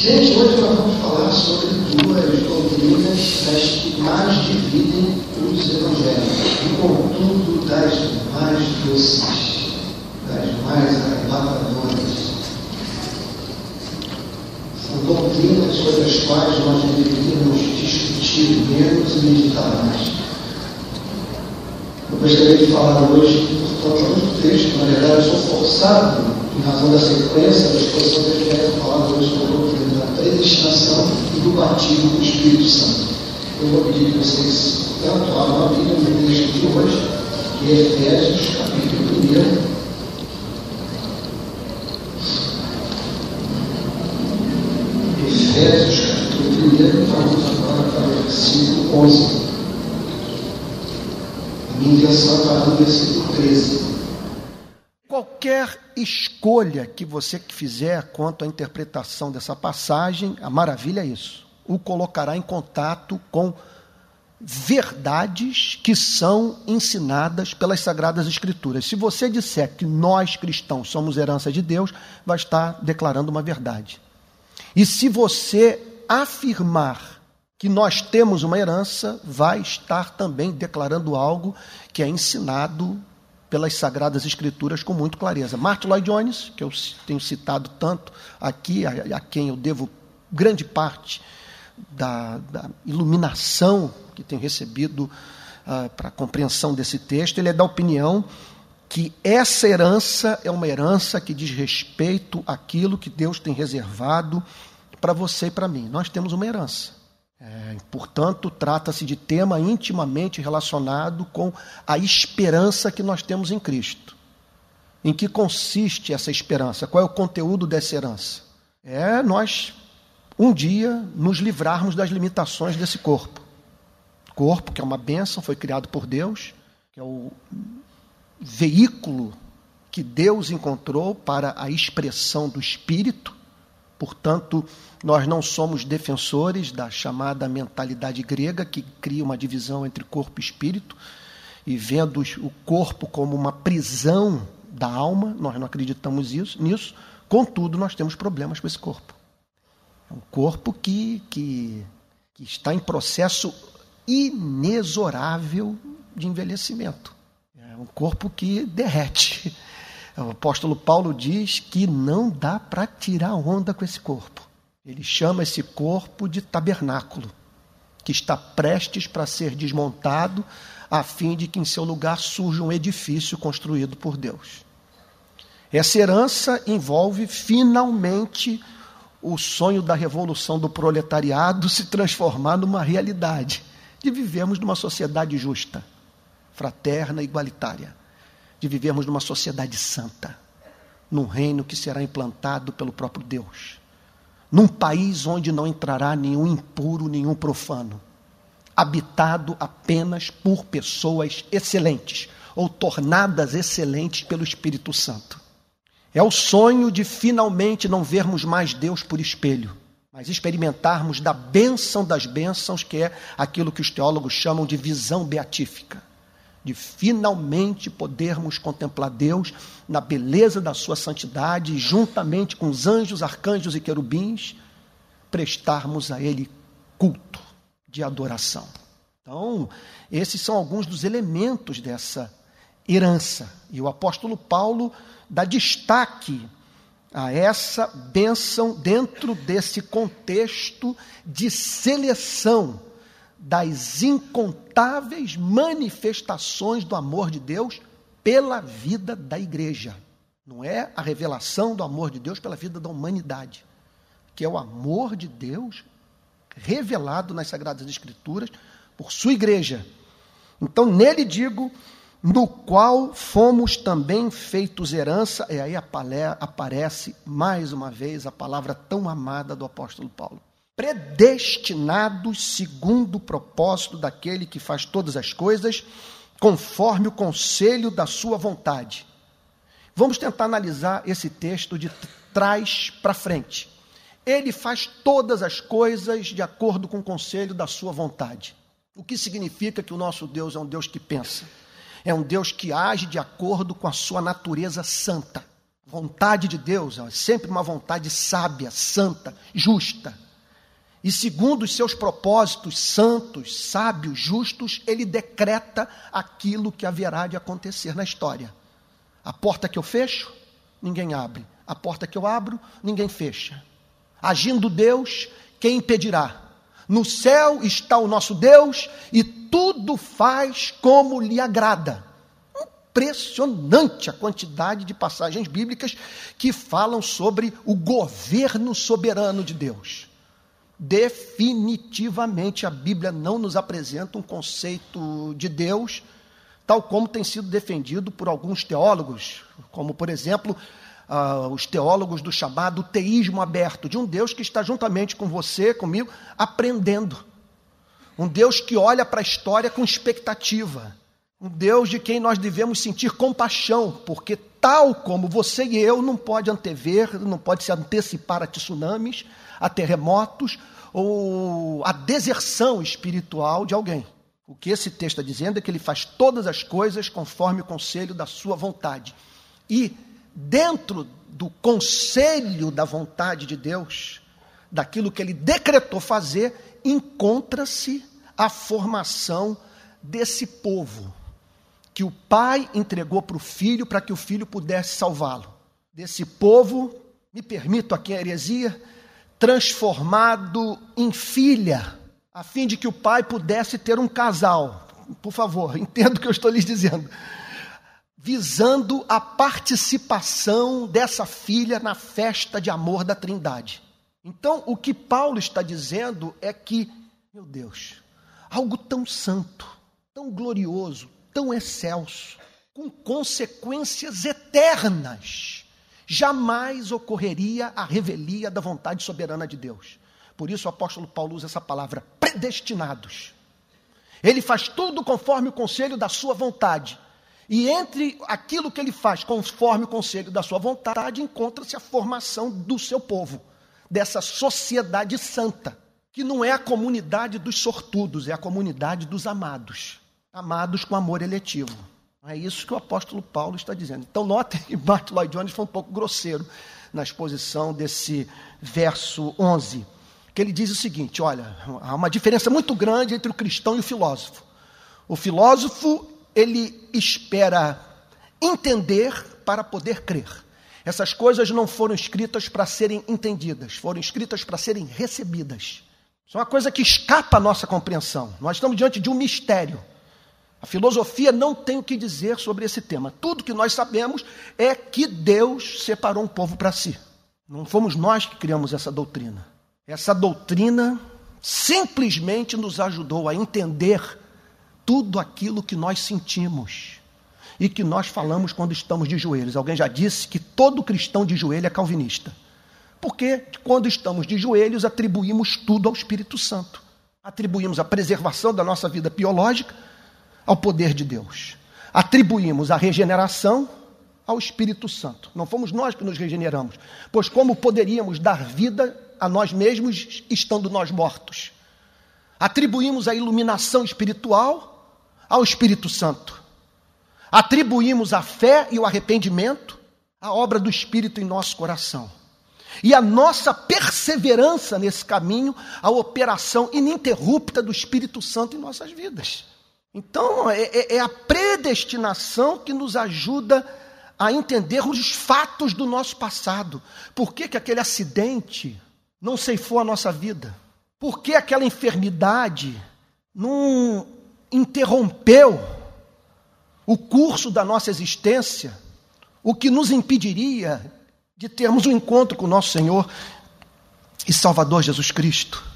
Gente, hoje nós vamos falar sobre duas doutrinas das que mais dividem os evangelhos, e contudo das mais doces, das mais arrebatadoras. São doutrinas sobre as quais nós deveríamos discutir menos e meditar mais. Eu gostaria de falar hoje, portanto, muito texto, na verdade, eu sou forçado, em razão da sequência da exposição que eu quero falar hoje sobre predestinação e do batismo do Espírito Santo. Eu vou pedir que vocês tanto abram a Bíblia no texto de hoje, que é Efésios, capítulo 1. Efésios, capítulo 1, vamos agora para o versículo 11. A minha intenção é falar no versículo 13. Qualquer escolha que você fizer quanto à interpretação dessa passagem, a maravilha é isso. O colocará em contato com verdades que são ensinadas pelas Sagradas Escrituras. Se você disser que nós cristãos somos herança de Deus, vai estar declarando uma verdade. E se você afirmar que nós temos uma herança, vai estar também declarando algo que é ensinado pelas Sagradas Escrituras com muito clareza. Martin Lloyd Jones, que eu tenho citado tanto aqui, a, a quem eu devo grande parte da, da iluminação que tenho recebido uh, para a compreensão desse texto, ele é da opinião que essa herança é uma herança que diz respeito àquilo que Deus tem reservado para você e para mim. Nós temos uma herança. É, portanto, trata-se de tema intimamente relacionado com a esperança que nós temos em Cristo. Em que consiste essa esperança? Qual é o conteúdo dessa herança? É nós, um dia, nos livrarmos das limitações desse corpo. Corpo, que é uma bênção, foi criado por Deus, que é o veículo que Deus encontrou para a expressão do Espírito. Portanto, nós não somos defensores da chamada mentalidade grega, que cria uma divisão entre corpo e espírito, e vendo o corpo como uma prisão da alma, nós não acreditamos isso, nisso, contudo, nós temos problemas com esse corpo. É um corpo que, que, que está em processo inexorável de envelhecimento. É um corpo que derrete. O apóstolo Paulo diz que não dá para tirar onda com esse corpo. Ele chama esse corpo de tabernáculo, que está prestes para ser desmontado, a fim de que em seu lugar surja um edifício construído por Deus. Essa herança envolve finalmente o sonho da revolução do proletariado se transformar numa realidade, de vivermos numa sociedade justa, fraterna e igualitária, de vivermos numa sociedade santa, num reino que será implantado pelo próprio Deus num país onde não entrará nenhum impuro, nenhum profano, habitado apenas por pessoas excelentes ou tornadas excelentes pelo Espírito Santo. É o sonho de finalmente não vermos mais Deus por espelho, mas experimentarmos da bênção das bênçãos, que é aquilo que os teólogos chamam de visão beatífica de finalmente podermos contemplar Deus na beleza da sua santidade juntamente com os anjos, arcanjos e querubins, prestarmos a Ele culto de adoração. Então, esses são alguns dos elementos dessa herança. E o apóstolo Paulo dá destaque a essa bênção dentro desse contexto de seleção das incontáveis manifestações do amor de Deus pela vida da igreja. Não é a revelação do amor de Deus pela vida da humanidade, que é o amor de Deus revelado nas Sagradas Escrituras por sua igreja. Então, nele digo, no qual fomos também feitos herança, e aí aparece mais uma vez a palavra tão amada do apóstolo Paulo predestinados segundo o propósito daquele que faz todas as coisas, conforme o conselho da sua vontade. Vamos tentar analisar esse texto de trás para frente. Ele faz todas as coisas de acordo com o conselho da sua vontade. O que significa que o nosso Deus é um Deus que pensa, é um Deus que age de acordo com a sua natureza santa. Vontade de Deus é sempre uma vontade sábia, santa, justa. E segundo os seus propósitos santos, sábios, justos, ele decreta aquilo que haverá de acontecer na história. A porta que eu fecho, ninguém abre. A porta que eu abro, ninguém fecha. Agindo Deus, quem impedirá? No céu está o nosso Deus e tudo faz como lhe agrada. Impressionante a quantidade de passagens bíblicas que falam sobre o governo soberano de Deus. Definitivamente a Bíblia não nos apresenta um conceito de Deus tal como tem sido defendido por alguns teólogos, como por exemplo uh, os teólogos do chamado teísmo aberto, de um Deus que está juntamente com você, comigo, aprendendo. Um Deus que olha para a história com expectativa. Um Deus de quem nós devemos sentir compaixão, porque tal como você e eu não pode antever, não pode se antecipar a tsunamis, a terremotos ou a deserção espiritual de alguém. O que esse texto está dizendo é que ele faz todas as coisas conforme o conselho da sua vontade. E dentro do conselho da vontade de Deus, daquilo que ele decretou fazer, encontra-se a formação desse povo que o pai entregou para o filho para que o filho pudesse salvá-lo. Desse povo, me permito aqui a heresia, transformado em filha, a fim de que o pai pudesse ter um casal. Por favor, entenda o que eu estou lhes dizendo visando a participação dessa filha na festa de amor da Trindade. Então, o que Paulo está dizendo é que, meu Deus, algo tão santo, tão glorioso, tão excelso, com consequências eternas, jamais ocorreria a revelia da vontade soberana de Deus. Por isso o apóstolo Paulo usa essa palavra, predestinados. Ele faz tudo conforme o conselho da sua vontade e entre aquilo que ele faz, conforme o conselho da sua vontade, encontra-se a formação do seu povo, dessa sociedade santa, que não é a comunidade dos sortudos, é a comunidade dos amados, amados com amor eletivo. É isso que o apóstolo Paulo está dizendo. Então, notem que Martin Lloyd Jones foi um pouco grosseiro na exposição desse verso 11, que ele diz o seguinte: olha, há uma diferença muito grande entre o cristão e o filósofo. O filósofo ele espera entender para poder crer. Essas coisas não foram escritas para serem entendidas, foram escritas para serem recebidas. Isso é uma coisa que escapa à nossa compreensão. Nós estamos diante de um mistério. A filosofia não tem o que dizer sobre esse tema. Tudo que nós sabemos é que Deus separou um povo para si. Não fomos nós que criamos essa doutrina. Essa doutrina simplesmente nos ajudou a entender tudo aquilo que nós sentimos e que nós falamos quando estamos de joelhos. Alguém já disse que todo cristão de joelho é calvinista. Porque quando estamos de joelhos, atribuímos tudo ao Espírito Santo. Atribuímos a preservação da nossa vida biológica ao poder de Deus. Atribuímos a regeneração ao Espírito Santo. Não fomos nós que nos regeneramos, pois como poderíamos dar vida a nós mesmos estando nós mortos? Atribuímos a iluminação espiritual ao Espírito Santo. Atribuímos a fé e o arrependimento à obra do Espírito em nosso coração. E a nossa perseverança nesse caminho, a operação ininterrupta do Espírito Santo em nossas vidas. Então, é, é, é a predestinação que nos ajuda a entender os fatos do nosso passado. Por que, que aquele acidente não ceifou a nossa vida? Por que aquela enfermidade não interrompeu o curso da nossa existência, o que nos impediria de termos um encontro com o nosso Senhor e Salvador Jesus Cristo.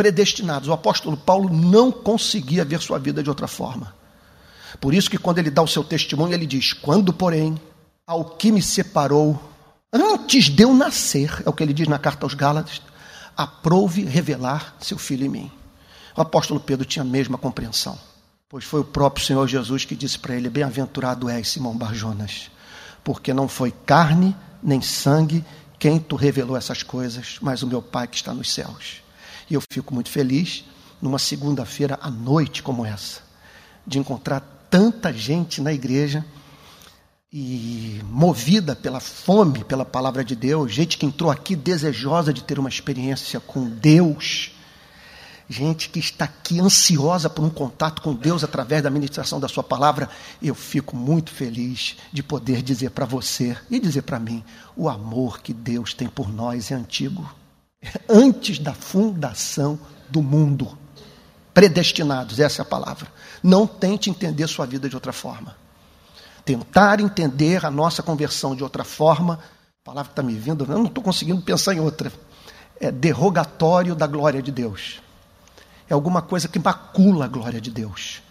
Predestinados. O apóstolo Paulo não conseguia ver sua vida de outra forma. Por isso que quando ele dá o seu testemunho, ele diz: "Quando, porém, ao que me separou antes de eu nascer", é o que ele diz na carta aos Gálatas, "aprouve revelar seu filho em mim". O apóstolo Pedro tinha a mesma compreensão, pois foi o próprio Senhor Jesus que disse para ele: Bem-aventurado és, Simão Barjonas, porque não foi carne nem sangue quem tu revelou essas coisas, mas o meu Pai que está nos céus. E eu fico muito feliz, numa segunda-feira à noite como essa, de encontrar tanta gente na igreja e movida pela fome pela palavra de Deus, gente que entrou aqui desejosa de ter uma experiência com Deus, gente que está aqui ansiosa por um contato com Deus através da ministração da Sua palavra, eu fico muito feliz de poder dizer para você e dizer para mim: o amor que Deus tem por nós é antigo, antes da fundação do mundo. Predestinados, essa é a palavra. Não tente entender sua vida de outra forma tentar entender a nossa conversão de outra forma, a palavra está me vindo, eu não estou conseguindo pensar em outra. É derrogatório da glória de Deus. É alguma coisa que macula a glória de Deus.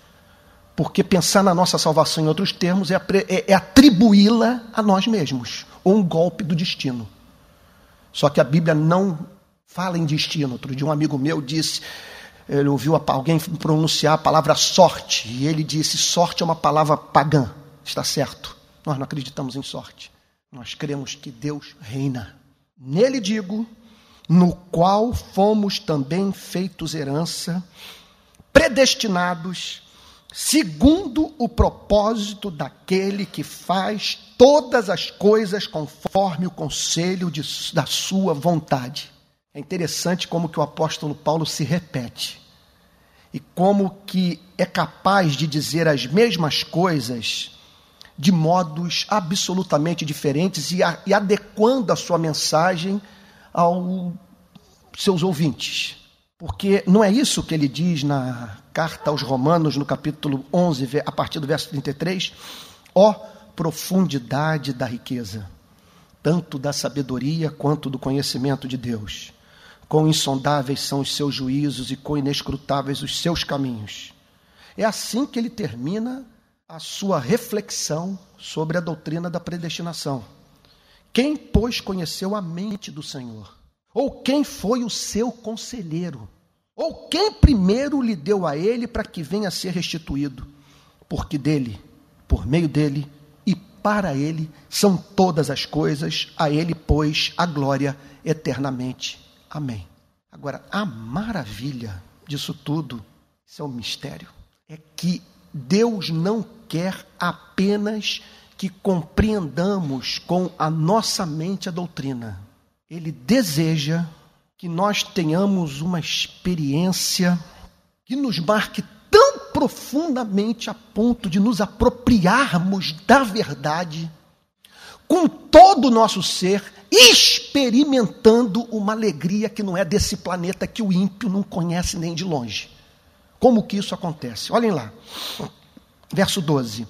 Porque pensar na nossa salvação, em outros termos, é, é, é atribuí-la a nós mesmos, ou um golpe do destino. Só que a Bíblia não fala em destino. Outro dia, um amigo meu disse: ele ouviu alguém pronunciar a palavra sorte, e ele disse: sorte é uma palavra pagã. Está certo. Nós não acreditamos em sorte. Nós cremos que Deus reina. Nele digo, no qual fomos também feitos herança, predestinados, segundo o propósito daquele que faz todas as coisas conforme o conselho de, da sua vontade. É interessante como que o apóstolo Paulo se repete e como que é capaz de dizer as mesmas coisas de modos absolutamente diferentes e, a, e adequando a sua mensagem aos seus ouvintes. Porque não é isso que ele diz na carta aos Romanos, no capítulo 11, a partir do verso 33? Ó oh, profundidade da riqueza, tanto da sabedoria quanto do conhecimento de Deus. Quão insondáveis são os seus juízos e quão inescrutáveis os seus caminhos. É assim que ele termina a sua reflexão sobre a doutrina da predestinação. Quem, pois, conheceu a mente do Senhor? Ou quem foi o seu conselheiro? Ou quem primeiro lhe deu a ele para que venha a ser restituído? Porque dele, por meio dele e para ele são todas as coisas, a ele, pois, a glória eternamente. Amém. Agora, a maravilha disso tudo, isso é um mistério, é que Deus não quer apenas que compreendamos com a nossa mente a doutrina. Ele deseja que nós tenhamos uma experiência que nos marque tão profundamente a ponto de nos apropriarmos da verdade com todo o nosso ser, experimentando uma alegria que não é desse planeta que o ímpio não conhece nem de longe. Como que isso acontece? Olhem lá. Verso 12.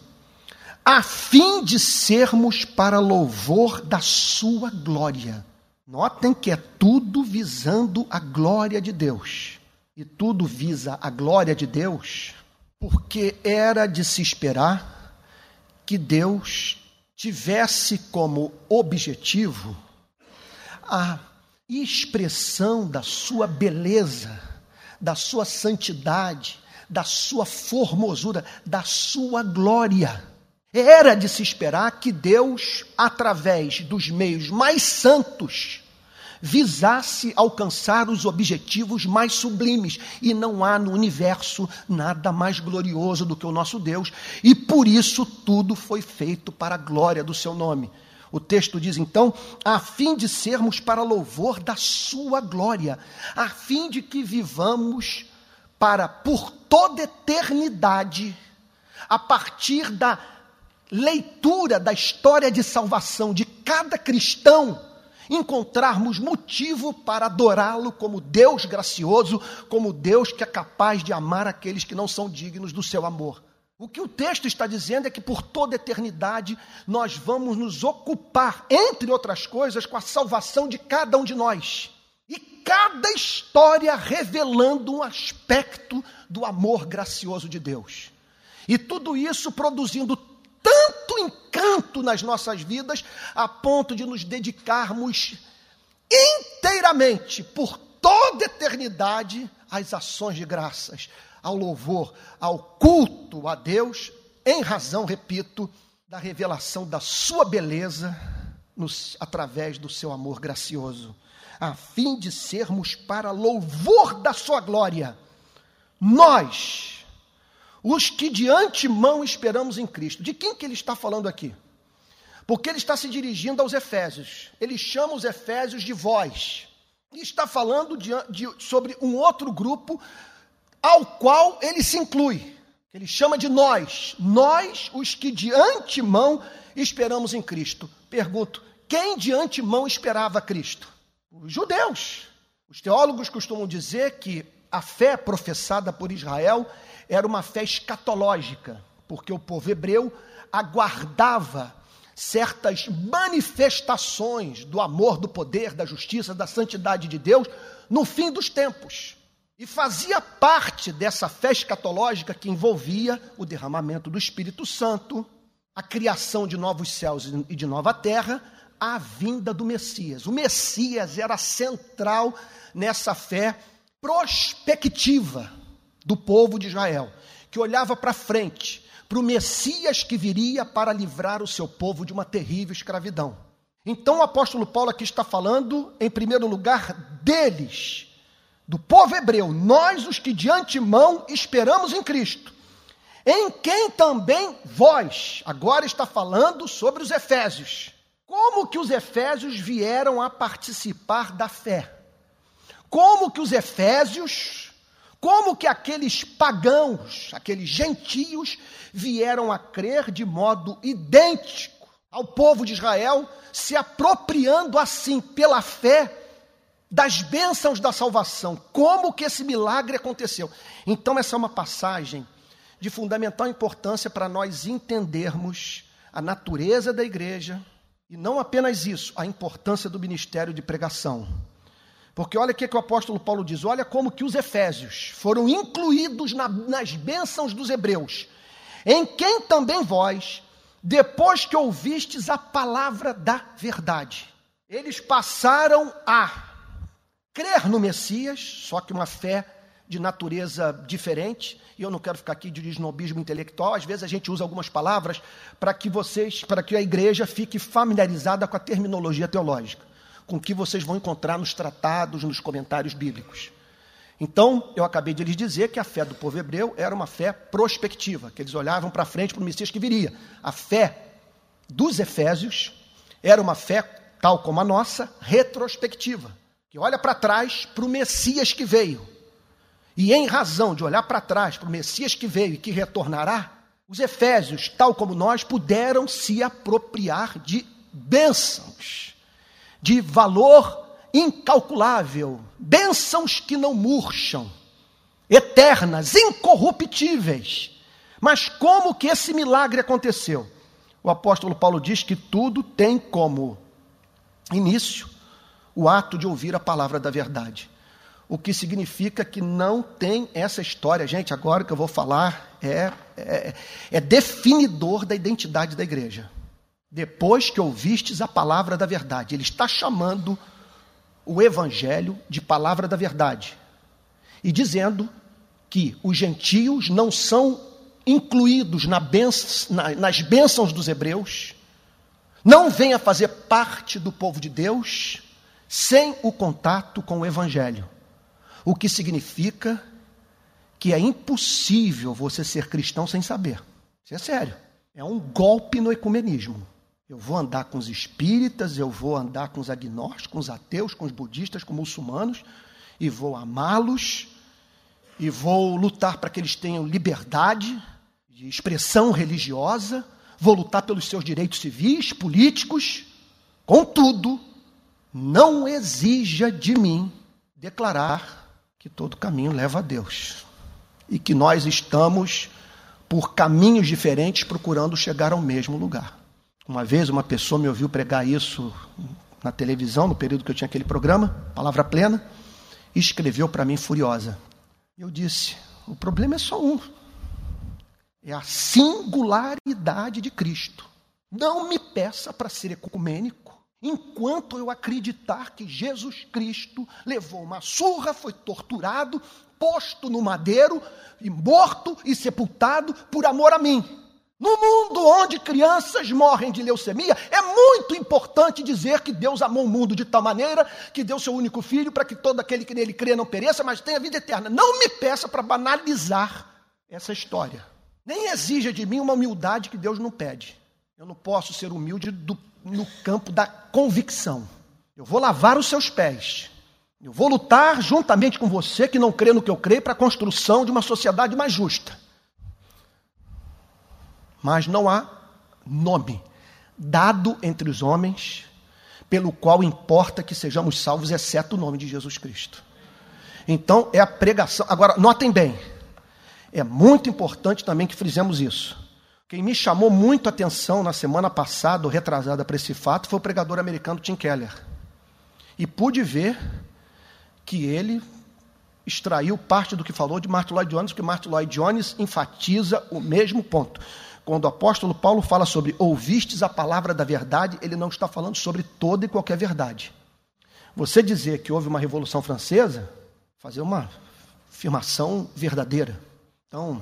A fim de sermos para louvor da sua glória. Notem que é tudo visando a glória de Deus. E tudo visa a glória de Deus, porque era de se esperar que Deus tivesse como objetivo a expressão da sua beleza da sua santidade, da sua formosura, da sua glória. Era de se esperar que Deus, através dos meios mais santos, visasse alcançar os objetivos mais sublimes. E não há no universo nada mais glorioso do que o nosso Deus, e por isso tudo foi feito para a glória do seu nome. O texto diz então, a fim de sermos para louvor da sua glória, a fim de que vivamos para por toda eternidade, a partir da leitura da história de salvação de cada cristão, encontrarmos motivo para adorá-lo como Deus gracioso, como Deus que é capaz de amar aqueles que não são dignos do seu amor. O que o texto está dizendo é que por toda eternidade nós vamos nos ocupar, entre outras coisas, com a salvação de cada um de nós. E cada história revelando um aspecto do amor gracioso de Deus. E tudo isso produzindo tanto encanto nas nossas vidas, a ponto de nos dedicarmos inteiramente, por toda eternidade, às ações de graças, ao louvor, ao culto a Deus, em razão, repito, da revelação da sua beleza nos, através do seu amor gracioso, a fim de sermos para louvor da sua glória, nós, os que de antemão esperamos em Cristo. De quem que ele está falando aqui? porque ele está se dirigindo aos Efésios. Ele chama os Efésios de vós. E está falando de, de, sobre um outro grupo ao qual ele se inclui. Ele chama de nós. Nós, os que de antemão esperamos em Cristo. Pergunto: quem de antemão esperava Cristo? Os judeus. Os teólogos costumam dizer que a fé professada por Israel era uma fé escatológica, porque o povo hebreu aguardava certas manifestações do amor, do poder, da justiça, da santidade de Deus no fim dos tempos. E fazia parte dessa fé escatológica que envolvia o derramamento do Espírito Santo, a criação de novos céus e de nova terra, a vinda do Messias. O Messias era central nessa fé prospectiva do povo de Israel, que olhava para frente, para o Messias que viria para livrar o seu povo de uma terrível escravidão. Então o apóstolo Paulo aqui está falando, em primeiro lugar, deles, do povo hebreu, nós os que de antemão esperamos em Cristo, em quem também vós, agora está falando sobre os efésios. Como que os efésios vieram a participar da fé? Como que os efésios, como que aqueles pagãos, aqueles gentios, vieram a crer de modo idêntico ao povo de Israel, se apropriando assim pela fé das bênçãos da salvação. Como que esse milagre aconteceu? Então, essa é uma passagem de fundamental importância para nós entendermos a natureza da igreja e não apenas isso, a importância do ministério de pregação. Porque olha o que, que o apóstolo Paulo diz: olha como que os efésios foram incluídos na, nas bênçãos dos hebreus, em quem também vós, depois que ouvistes a palavra da verdade, eles passaram a crer no Messias, só que uma fé de natureza diferente, e eu não quero ficar aqui de esnobismo intelectual, às vezes a gente usa algumas palavras para que vocês, para que a igreja fique familiarizada com a terminologia teológica com que vocês vão encontrar nos tratados, nos comentários bíblicos. Então, eu acabei de lhes dizer que a fé do povo hebreu era uma fé prospectiva, que eles olhavam para frente para o Messias que viria. A fé dos Efésios era uma fé, tal como a nossa, retrospectiva, que olha para trás para o Messias que veio. E em razão de olhar para trás para o Messias que veio e que retornará, os Efésios, tal como nós, puderam se apropriar de bênçãos de valor incalculável, bênçãos que não murcham, eternas, incorruptíveis. Mas como que esse milagre aconteceu? O apóstolo Paulo diz que tudo tem como início o ato de ouvir a palavra da verdade. O que significa que não tem essa história. Gente, agora que eu vou falar é, é, é definidor da identidade da igreja depois que ouvistes a palavra da verdade. Ele está chamando o evangelho de palavra da verdade e dizendo que os gentios não são incluídos na na, nas bênçãos dos hebreus, não vêm a fazer parte do povo de Deus sem o contato com o evangelho. O que significa que é impossível você ser cristão sem saber. Isso é sério. É um golpe no ecumenismo. Eu vou andar com os espíritas, eu vou andar com os agnósticos, com os ateus, com os budistas, com os muçulmanos, e vou amá-los, e vou lutar para que eles tenham liberdade de expressão religiosa, vou lutar pelos seus direitos civis, políticos. Contudo, não exija de mim declarar que todo caminho leva a Deus e que nós estamos por caminhos diferentes procurando chegar ao mesmo lugar. Uma vez uma pessoa me ouviu pregar isso na televisão, no período que eu tinha aquele programa, Palavra Plena, e escreveu para mim furiosa. Eu disse: o problema é só um. É a singularidade de Cristo. Não me peça para ser ecumênico enquanto eu acreditar que Jesus Cristo levou uma surra, foi torturado, posto no madeiro, e morto e sepultado por amor a mim. No mundo onde crianças morrem de leucemia, é muito importante dizer que Deus amou o mundo de tal maneira que deu seu único filho para que todo aquele que nele crê não pereça, mas tenha vida eterna. Não me peça para banalizar essa história. Nem exija de mim uma humildade que Deus não pede. Eu não posso ser humilde do, no campo da convicção. Eu vou lavar os seus pés. Eu vou lutar juntamente com você que não crê no que eu creio para a construção de uma sociedade mais justa. Mas não há nome dado entre os homens pelo qual importa que sejamos salvos, exceto o nome de Jesus Cristo. Então é a pregação. Agora, notem bem, é muito importante também que frisemos isso. Quem me chamou muito a atenção na semana passada, ou retrasada para esse fato, foi o pregador americano Tim Keller. E pude ver que ele extraiu parte do que falou de Martin Lloyd Jones, porque Martin Lloyd Jones enfatiza o mesmo ponto. Quando o apóstolo Paulo fala sobre ouvistes a palavra da verdade, ele não está falando sobre toda e qualquer verdade. Você dizer que houve uma revolução francesa, fazer uma afirmação verdadeira. Então,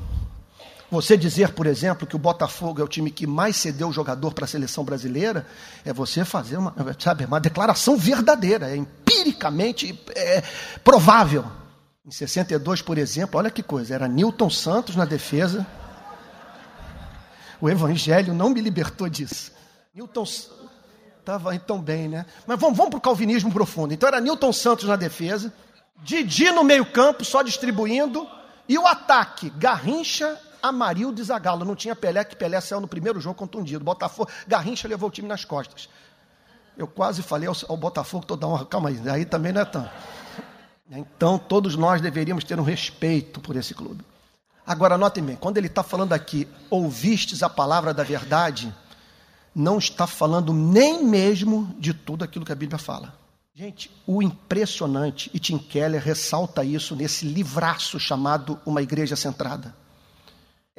você dizer, por exemplo, que o Botafogo é o time que mais cedeu jogador para a seleção brasileira, é você fazer uma, sabe, uma declaração verdadeira, é empiricamente é, provável. Em 62, por exemplo, olha que coisa, era Newton Santos na defesa. O Evangelho não me libertou disso. Newton estava então bem, né? Mas vamos, vamos para o calvinismo profundo. Então era Newton Santos na defesa, Didi no meio-campo, só distribuindo, e o ataque, Garrincha Amarildo e Zagallo. Não tinha Pelé, que Pelé saiu no primeiro jogo contundido. Botafogo, Garrincha levou o time nas costas. Eu quase falei ao, ao Botafogo toda hora, calma aí, aí também não é tão. Então, todos nós deveríamos ter um respeito por esse clube. Agora, notem bem, quando ele está falando aqui, ouvistes a palavra da verdade, não está falando nem mesmo de tudo aquilo que a Bíblia fala. Gente, o impressionante, e Tim Keller ressalta isso nesse livraço chamado Uma Igreja Centrada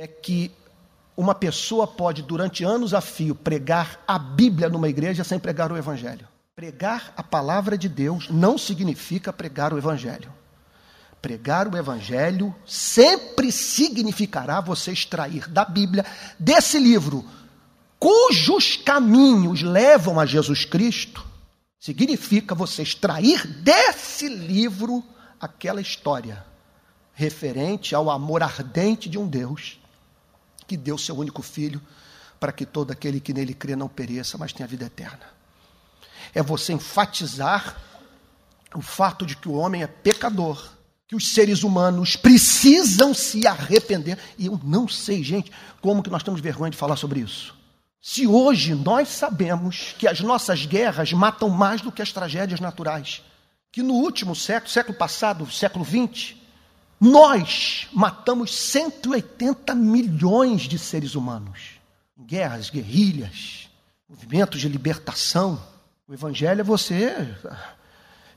é que uma pessoa pode, durante anos a fio, pregar a Bíblia numa igreja sem pregar o Evangelho. Pregar a palavra de Deus não significa pregar o Evangelho. Pregar o Evangelho sempre significará você extrair da Bíblia, desse livro, cujos caminhos levam a Jesus Cristo, significa você extrair desse livro aquela história referente ao amor ardente de um Deus que deu seu único filho para que todo aquele que nele crê não pereça, mas tenha vida eterna. É você enfatizar o fato de que o homem é pecador, que os seres humanos precisam se arrepender. E eu não sei, gente, como que nós temos vergonha de falar sobre isso. Se hoje nós sabemos que as nossas guerras matam mais do que as tragédias naturais, que no último século, século passado, século XX, nós matamos 180 milhões de seres humanos. Guerras, guerrilhas, movimentos de libertação. O Evangelho é você.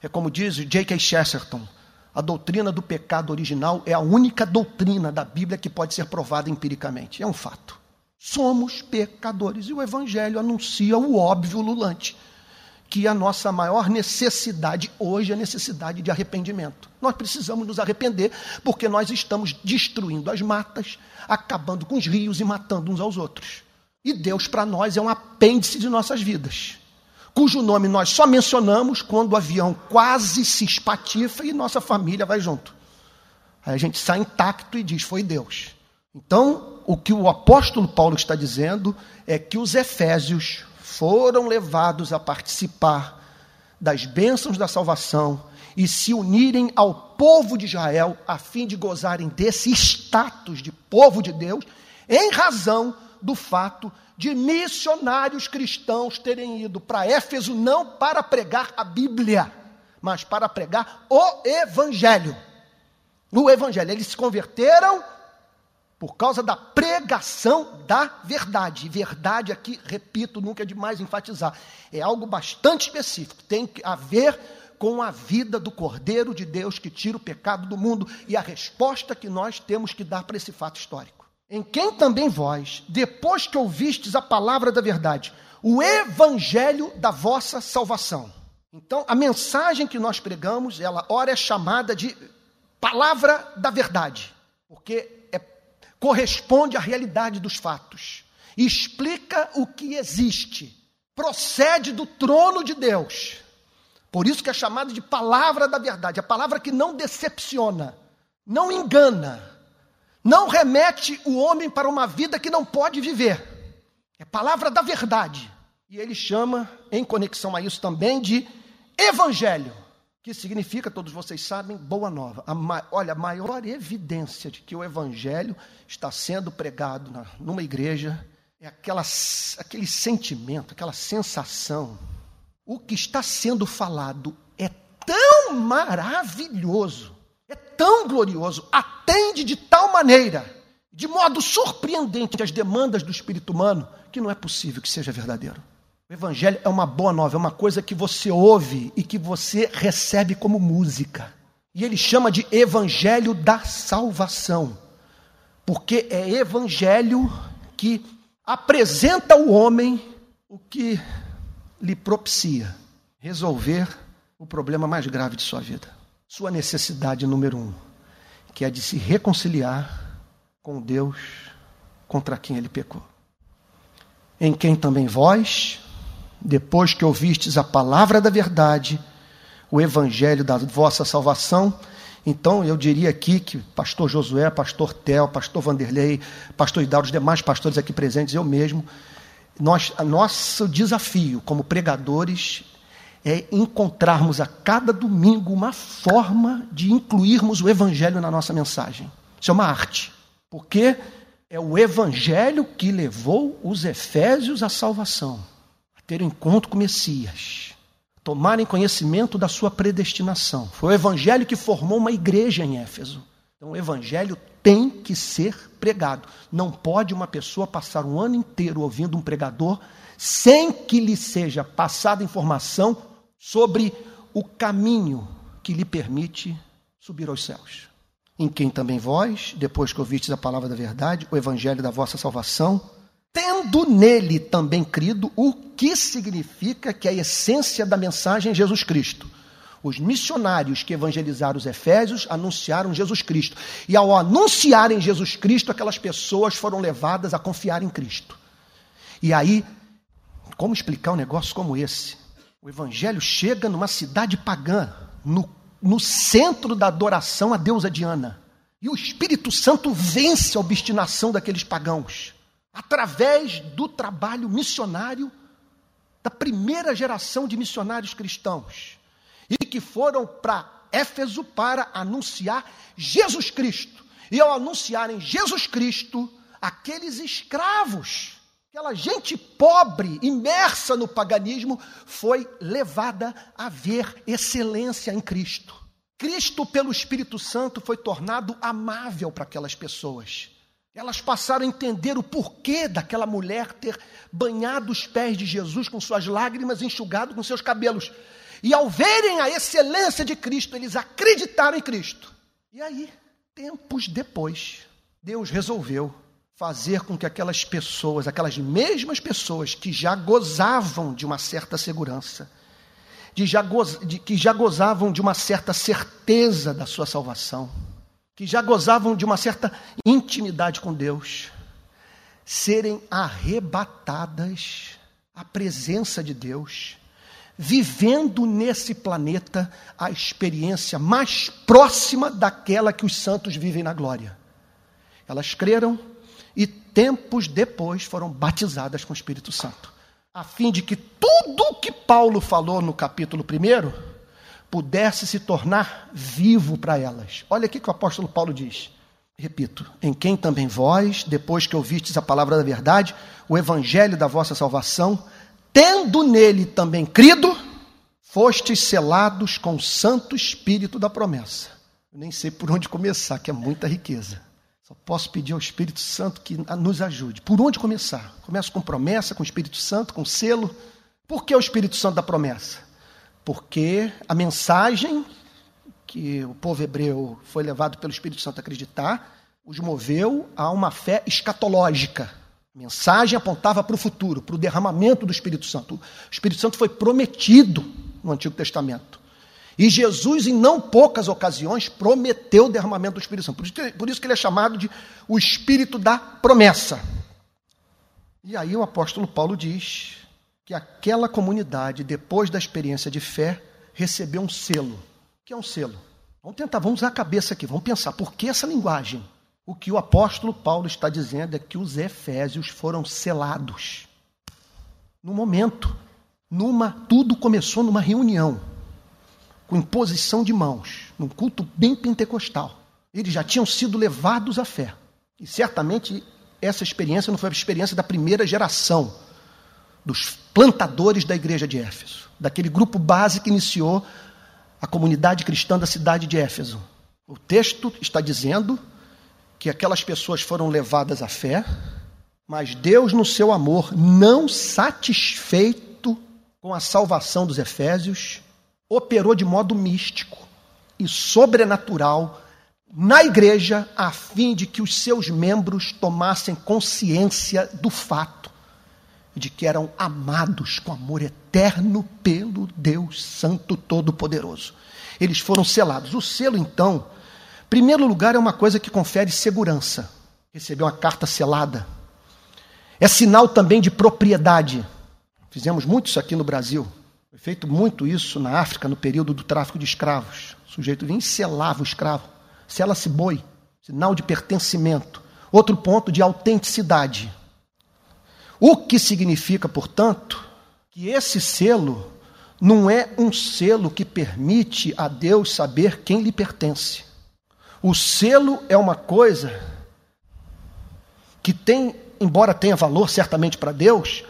É como diz J.K. Chesterton: a doutrina do pecado original é a única doutrina da Bíblia que pode ser provada empiricamente. É um fato. Somos pecadores e o Evangelho anuncia o óbvio lulante que a nossa maior necessidade hoje é a necessidade de arrependimento. Nós precisamos nos arrepender porque nós estamos destruindo as matas, acabando com os rios e matando uns aos outros. E Deus para nós é um apêndice de nossas vidas, cujo nome nós só mencionamos quando o avião quase se espatifa e nossa família vai junto. Aí a gente sai intacto e diz: Foi Deus. Então, o que o apóstolo Paulo está dizendo é que os efésios foram levados a participar das bênçãos da salvação e se unirem ao povo de Israel a fim de gozarem desse status de povo de Deus, em razão do fato de missionários cristãos terem ido para Éfeso não para pregar a Bíblia, mas para pregar o Evangelho. No Evangelho, eles se converteram por causa da pregação da verdade. Verdade aqui, repito, nunca é demais enfatizar, é algo bastante específico, tem a ver com a vida do Cordeiro de Deus que tira o pecado do mundo e a resposta que nós temos que dar para esse fato histórico. Em quem também vós, depois que ouvistes a palavra da verdade, o evangelho da vossa salvação. Então, a mensagem que nós pregamos, ela ora é chamada de palavra da verdade, porque corresponde à realidade dos fatos, explica o que existe, procede do trono de Deus. Por isso que é chamado de palavra da verdade, a palavra que não decepciona, não engana, não remete o homem para uma vida que não pode viver. É palavra da verdade. E ele chama, em conexão a isso também, de evangelho, que significa, todos vocês sabem, boa nova. A ma olha, a maior evidência de que o evangelho está sendo pregado na, numa igreja é aquela, aquele sentimento, aquela sensação. O que está sendo falado é tão maravilhoso, é tão glorioso, atende de tal maneira, de modo surpreendente as demandas do espírito humano, que não é possível que seja verdadeiro. O Evangelho é uma boa nova, é uma coisa que você ouve e que você recebe como música. E ele chama de Evangelho da salvação, porque é Evangelho que apresenta ao homem o que lhe propicia resolver o problema mais grave de sua vida. Sua necessidade número um, que é de se reconciliar com Deus contra quem ele pecou. Em quem também vós, depois que ouvistes a palavra da verdade, o evangelho da vossa salvação, então eu diria aqui que pastor Josué, pastor Tel, pastor Vanderlei, pastor Hidalgo, os demais pastores aqui presentes, eu mesmo, nós, nosso desafio como pregadores é encontrarmos a cada domingo uma forma de incluirmos o evangelho na nossa mensagem. Isso é uma arte, porque é o evangelho que levou os efésios à salvação ter um encontro com o Messias, tomarem conhecimento da sua predestinação. Foi o evangelho que formou uma igreja em Éfeso. Então o evangelho tem que ser pregado. Não pode uma pessoa passar um ano inteiro ouvindo um pregador sem que lhe seja passada informação sobre o caminho que lhe permite subir aos céus. Em quem também vós, depois que ouvistes a palavra da verdade, o evangelho da vossa salvação, tendo nele também crido, o que significa que a essência da mensagem é Jesus Cristo. Os missionários que evangelizaram os Efésios anunciaram Jesus Cristo. E ao anunciarem Jesus Cristo, aquelas pessoas foram levadas a confiar em Cristo. E aí, como explicar um negócio como esse? O Evangelho chega numa cidade pagã, no, no centro da adoração à deusa Diana. E o Espírito Santo vence a obstinação daqueles pagãos através do trabalho missionário da primeira geração de missionários cristãos e que foram para Éfeso para anunciar Jesus Cristo. E ao anunciarem Jesus Cristo, aqueles escravos, aquela gente pobre, imersa no paganismo, foi levada a ver excelência em Cristo. Cristo, pelo Espírito Santo, foi tornado amável para aquelas pessoas. Elas passaram a entender o porquê daquela mulher ter banhado os pés de Jesus com suas lágrimas, enxugado com seus cabelos. E ao verem a excelência de Cristo, eles acreditaram em Cristo. E aí, tempos depois, Deus resolveu fazer com que aquelas pessoas, aquelas mesmas pessoas que já gozavam de uma certa segurança, de já de, que já gozavam de uma certa certeza da sua salvação, que já gozavam de uma certa intimidade com Deus, serem arrebatadas à presença de Deus, vivendo nesse planeta a experiência mais próxima daquela que os santos vivem na glória. Elas creram e tempos depois foram batizadas com o Espírito Santo, a fim de que tudo o que Paulo falou no capítulo 1 pudesse se tornar vivo para elas. Olha aqui que o apóstolo Paulo diz. Repito, em quem também vós, depois que ouvistes a palavra da verdade, o evangelho da vossa salvação, tendo nele também crido, fostes selados com o Santo Espírito da promessa. Eu nem sei por onde começar, que é muita riqueza. Só posso pedir ao Espírito Santo que nos ajude. Por onde começar? Começo com promessa, com o Espírito Santo, com selo. Por que o Espírito Santo da promessa? Porque a mensagem que o povo hebreu foi levado pelo Espírito Santo a acreditar os moveu a uma fé escatológica. A mensagem apontava para o futuro, para o derramamento do Espírito Santo. O Espírito Santo foi prometido no Antigo Testamento. E Jesus, em não poucas ocasiões, prometeu o derramamento do Espírito Santo. Por isso, que, por isso que ele é chamado de o Espírito da promessa. E aí o apóstolo Paulo diz que aquela comunidade, depois da experiência de fé, recebeu um selo. O que é um selo? Vamos tentar, vamos usar a cabeça aqui, vamos pensar, por que essa linguagem? O que o apóstolo Paulo está dizendo é que os efésios foram selados. no momento, numa tudo começou numa reunião, com imposição de mãos, num culto bem pentecostal. Eles já tinham sido levados à fé. E certamente essa experiência não foi a experiência da primeira geração dos plantadores da igreja de Éfeso, daquele grupo base que iniciou a comunidade cristã da cidade de Éfeso. O texto está dizendo que aquelas pessoas foram levadas à fé, mas Deus, no seu amor, não satisfeito com a salvação dos Efésios, operou de modo místico e sobrenatural na igreja, a fim de que os seus membros tomassem consciência do fato de que eram amados com amor eterno pelo Deus Santo Todo-Poderoso. Eles foram selados. O selo, então, primeiro lugar, é uma coisa que confere segurança. Receber uma carta selada. É sinal também de propriedade. Fizemos muito isso aqui no Brasil. Foi feito muito isso na África, no período do tráfico de escravos. O sujeito vinha e selava o escravo. Sela-se boi. Sinal de pertencimento. Outro ponto de autenticidade. O que significa, portanto, que esse selo não é um selo que permite a Deus saber quem lhe pertence. O selo é uma coisa que tem, embora tenha valor certamente para Deus,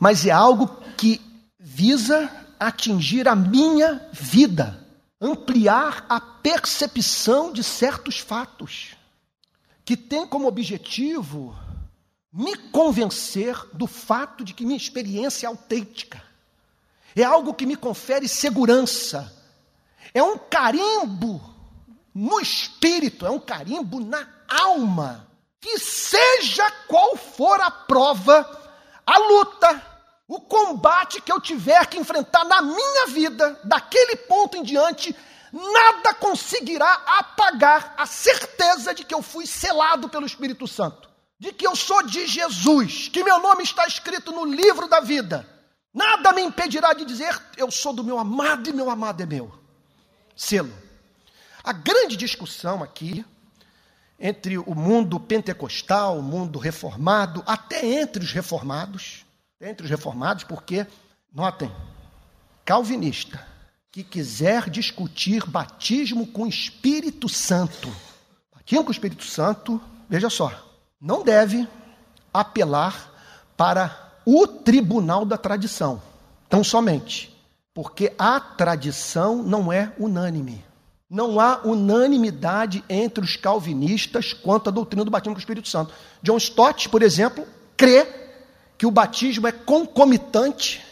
mas é algo que visa atingir a minha vida, ampliar a percepção de certos fatos, que tem como objetivo me convencer do fato de que minha experiência é autêntica. É algo que me confere segurança. É um carimbo no espírito, é um carimbo na alma. Que seja qual for a prova, a luta, o combate que eu tiver que enfrentar na minha vida, daquele ponto em diante, nada conseguirá apagar a certeza de que eu fui selado pelo Espírito Santo de que eu sou de Jesus, que meu nome está escrito no livro da vida. Nada me impedirá de dizer eu sou do meu amado e meu amado é meu. Selo. A grande discussão aqui entre o mundo pentecostal, o mundo reformado, até entre os reformados, entre os reformados, porque notem, calvinista que quiser discutir batismo com Espírito Santo, batismo com o Espírito Santo, veja só, não deve apelar para o tribunal da tradição, tão somente, porque a tradição não é unânime. Não há unanimidade entre os calvinistas quanto à doutrina do batismo com o Espírito Santo. John Stott, por exemplo, crê que o batismo é concomitante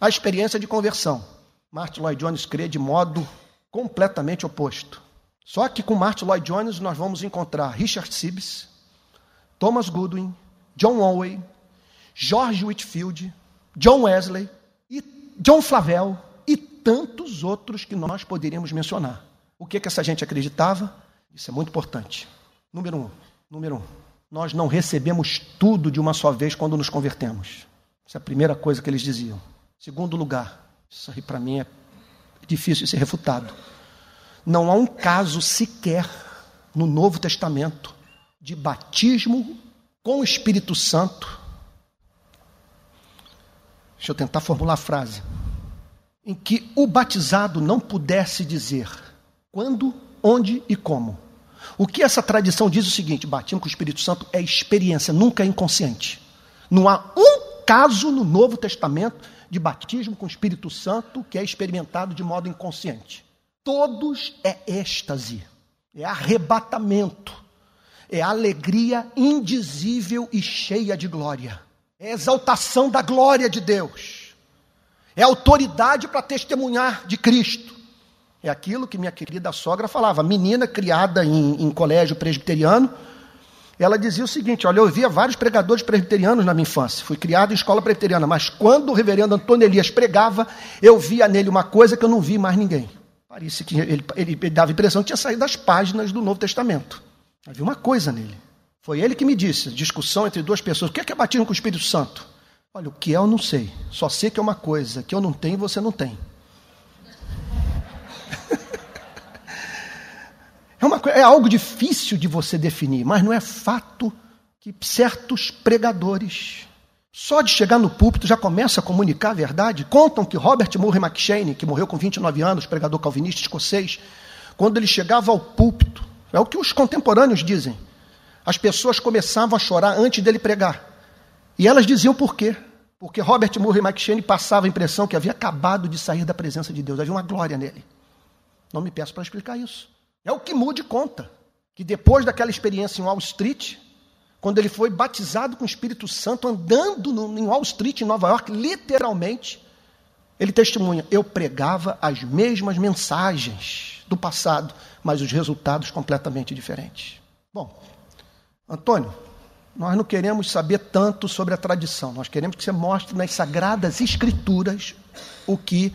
à experiência de conversão. Martin Lloyd Jones crê de modo completamente oposto. Só que com Martin Lloyd Jones nós vamos encontrar Richard Sibbes, Thomas Goodwin, John Owen, George Whitfield, John Wesley, e John Flavel e tantos outros que nós poderíamos mencionar. O que, que essa gente acreditava? Isso é muito importante. Número um, número um, nós não recebemos tudo de uma só vez quando nos convertemos. Essa é a primeira coisa que eles diziam. Segundo lugar, isso aí para mim é difícil de ser refutado. Não há um caso sequer no Novo Testamento de batismo com o Espírito Santo. Deixa eu tentar formular a frase. Em que o batizado não pudesse dizer quando, onde e como. O que essa tradição diz é o seguinte: batismo com o Espírito Santo é experiência, nunca é inconsciente. Não há um caso no Novo Testamento de batismo com o Espírito Santo que é experimentado de modo inconsciente. Todos é êxtase, é arrebatamento é alegria indizível e cheia de glória. É exaltação da glória de Deus. É autoridade para testemunhar de Cristo. É aquilo que minha querida sogra falava. Menina criada em, em colégio presbiteriano, ela dizia o seguinte: Olha, eu via vários pregadores presbiterianos na minha infância. Fui criado em escola presbiteriana, mas quando o reverendo Antônio Elias pregava, eu via nele uma coisa que eu não vi mais ninguém. Parecia que ele, ele, ele dava a impressão que tinha saído das páginas do Novo Testamento. Havia uma coisa nele. Foi ele que me disse, discussão entre duas pessoas, o que é, que é batismo com o Espírito Santo? Olha, o que é eu não sei. Só sei que é uma coisa que eu não tenho e você não tem. é, uma, é algo difícil de você definir, mas não é fato que certos pregadores Só de chegar no púlpito já começa a comunicar a verdade. Contam que Robert Murray McShane, que morreu com 29 anos, pregador calvinista escocês, quando ele chegava ao púlpito, é o que os contemporâneos dizem, as pessoas começavam a chorar antes dele pregar. E elas diziam por quê? Porque Robert Murray McShane passava a impressão que havia acabado de sair da presença de Deus, havia uma glória nele. Não me peço para explicar isso. É o que Moody conta, que depois daquela experiência em Wall Street, quando ele foi batizado com o Espírito Santo, andando no, em Wall Street, em Nova York, literalmente, ele testemunha: eu pregava as mesmas mensagens do passado, mas os resultados completamente diferentes. Bom, Antônio, nós não queremos saber tanto sobre a tradição, nós queremos que você mostre nas sagradas escrituras o que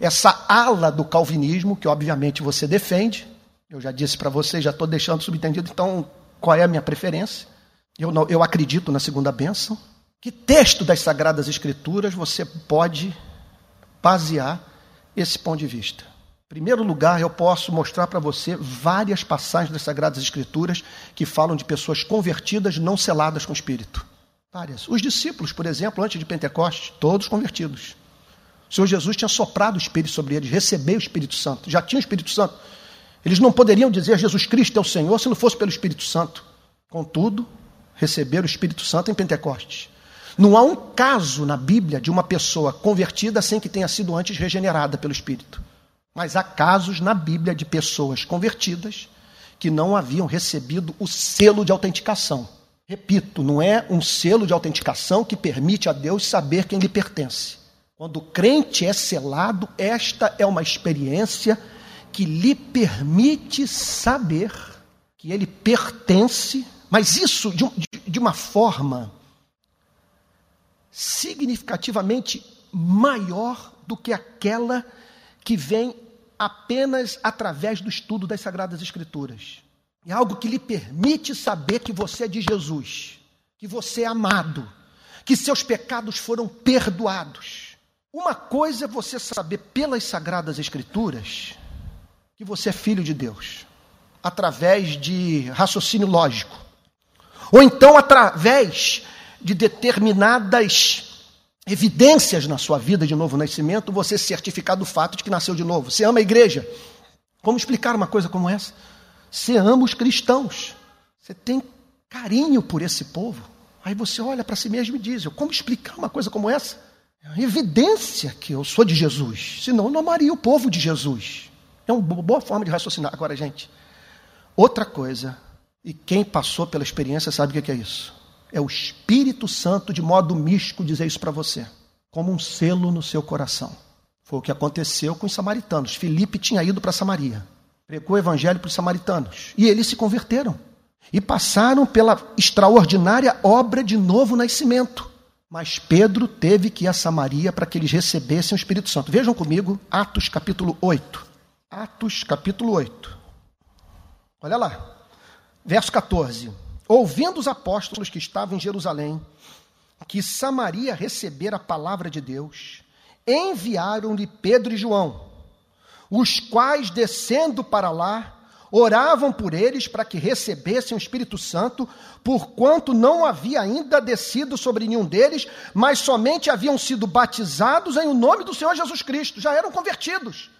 essa ala do calvinismo, que obviamente você defende, eu já disse para você, já estou deixando subentendido, então qual é a minha preferência? Eu, não, eu acredito na segunda bênção. Que texto das Sagradas Escrituras você pode basear esse ponto de vista? Primeiro lugar, eu posso mostrar para você várias passagens das Sagradas Escrituras que falam de pessoas convertidas não seladas com o Espírito. Várias. Os discípulos, por exemplo, antes de Pentecostes, todos convertidos. O Senhor Jesus tinha soprado o Espírito sobre eles, recebeu o Espírito Santo, já tinha o Espírito Santo. Eles não poderiam dizer Jesus Cristo é o Senhor se não fosse pelo Espírito Santo. Contudo, receber o Espírito Santo em Pentecostes. Não há um caso na Bíblia de uma pessoa convertida sem que tenha sido antes regenerada pelo Espírito. Mas há casos na Bíblia de pessoas convertidas que não haviam recebido o selo de autenticação. Repito, não é um selo de autenticação que permite a Deus saber quem lhe pertence. Quando o crente é selado, esta é uma experiência que lhe permite saber que ele pertence mas isso de, de uma forma significativamente maior do que aquela que vem apenas através do estudo das Sagradas Escrituras. É algo que lhe permite saber que você é de Jesus, que você é amado, que seus pecados foram perdoados. Uma coisa é você saber pelas Sagradas Escrituras que você é filho de Deus, através de raciocínio lógico. Ou então, através de determinadas evidências na sua vida de novo nascimento, você certificar do fato de que nasceu de novo. Você ama a igreja. Como explicar uma coisa como essa? Você ama os cristãos. Você tem carinho por esse povo. Aí você olha para si mesmo e diz: como explicar uma coisa como essa? É uma evidência que eu sou de Jesus. Senão eu não amaria o povo de Jesus. É uma boa forma de raciocinar. Agora, gente, outra coisa e quem passou pela experiência sabe o que é isso. É o Espírito Santo, de modo místico, dizer isso para você, como um selo no seu coração. Foi o que aconteceu com os samaritanos. Filipe tinha ido para Samaria, pregou o evangelho para os samaritanos, e eles se converteram e passaram pela extraordinária obra de novo nascimento. Mas Pedro teve que ir a Samaria para que eles recebessem o Espírito Santo. Vejam comigo, Atos capítulo 8. Atos capítulo 8. Olha lá. Verso 14: Ouvindo os apóstolos que estavam em Jerusalém, que Samaria recebera a palavra de Deus, enviaram-lhe Pedro e João, os quais, descendo para lá, oravam por eles para que recebessem o Espírito Santo, porquanto não havia ainda descido sobre nenhum deles, mas somente haviam sido batizados em o nome do Senhor Jesus Cristo, já eram convertidos.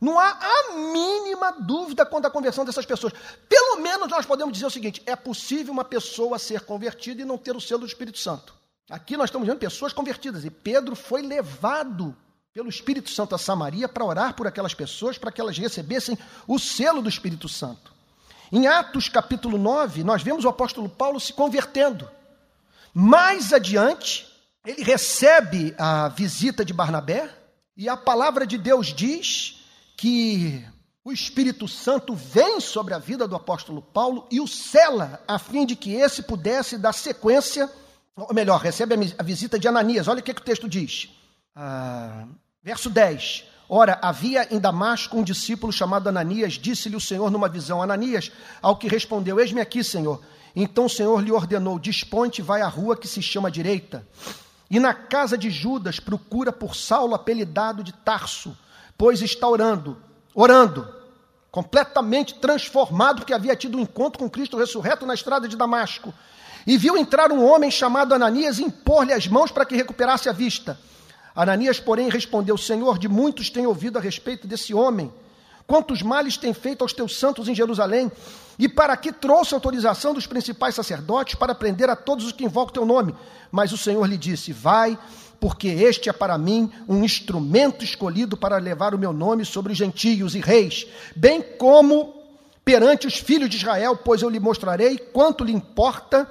Não há a mínima dúvida quanto à conversão dessas pessoas. Pelo menos nós podemos dizer o seguinte: é possível uma pessoa ser convertida e não ter o selo do Espírito Santo. Aqui nós estamos vendo pessoas convertidas e Pedro foi levado pelo Espírito Santo a Samaria para orar por aquelas pessoas, para que elas recebessem o selo do Espírito Santo. Em Atos capítulo 9, nós vemos o apóstolo Paulo se convertendo. Mais adiante, ele recebe a visita de Barnabé e a palavra de Deus diz que o Espírito Santo vem sobre a vida do apóstolo Paulo e o cela, a fim de que esse pudesse dar sequência, ou melhor, recebe a visita de Ananias. Olha o que, que o texto diz. Ah, verso 10. Ora, havia em Damasco um discípulo chamado Ananias, disse-lhe o Senhor numa visão: Ananias, ao que respondeu: Eis-me aqui, Senhor. Então o Senhor lhe ordenou: Desponte, vai à rua que se chama direita. E na casa de Judas procura por Saulo, apelidado de Tarso pois está orando, orando. completamente transformado, porque havia tido um encontro com Cristo ressurreto na estrada de Damasco. E viu entrar um homem chamado Ananias e impor-lhe as mãos para que recuperasse a vista. Ananias, porém, respondeu: Senhor, de muitos tenho ouvido a respeito desse homem. Quantos males tem feito aos teus santos em Jerusalém? E para que trouxe autorização dos principais sacerdotes para prender a todos os que invocam teu nome? Mas o Senhor lhe disse: Vai, porque este é para mim um instrumento escolhido para levar o meu nome sobre os gentios e reis, bem como perante os filhos de Israel, pois eu lhe mostrarei quanto lhe importa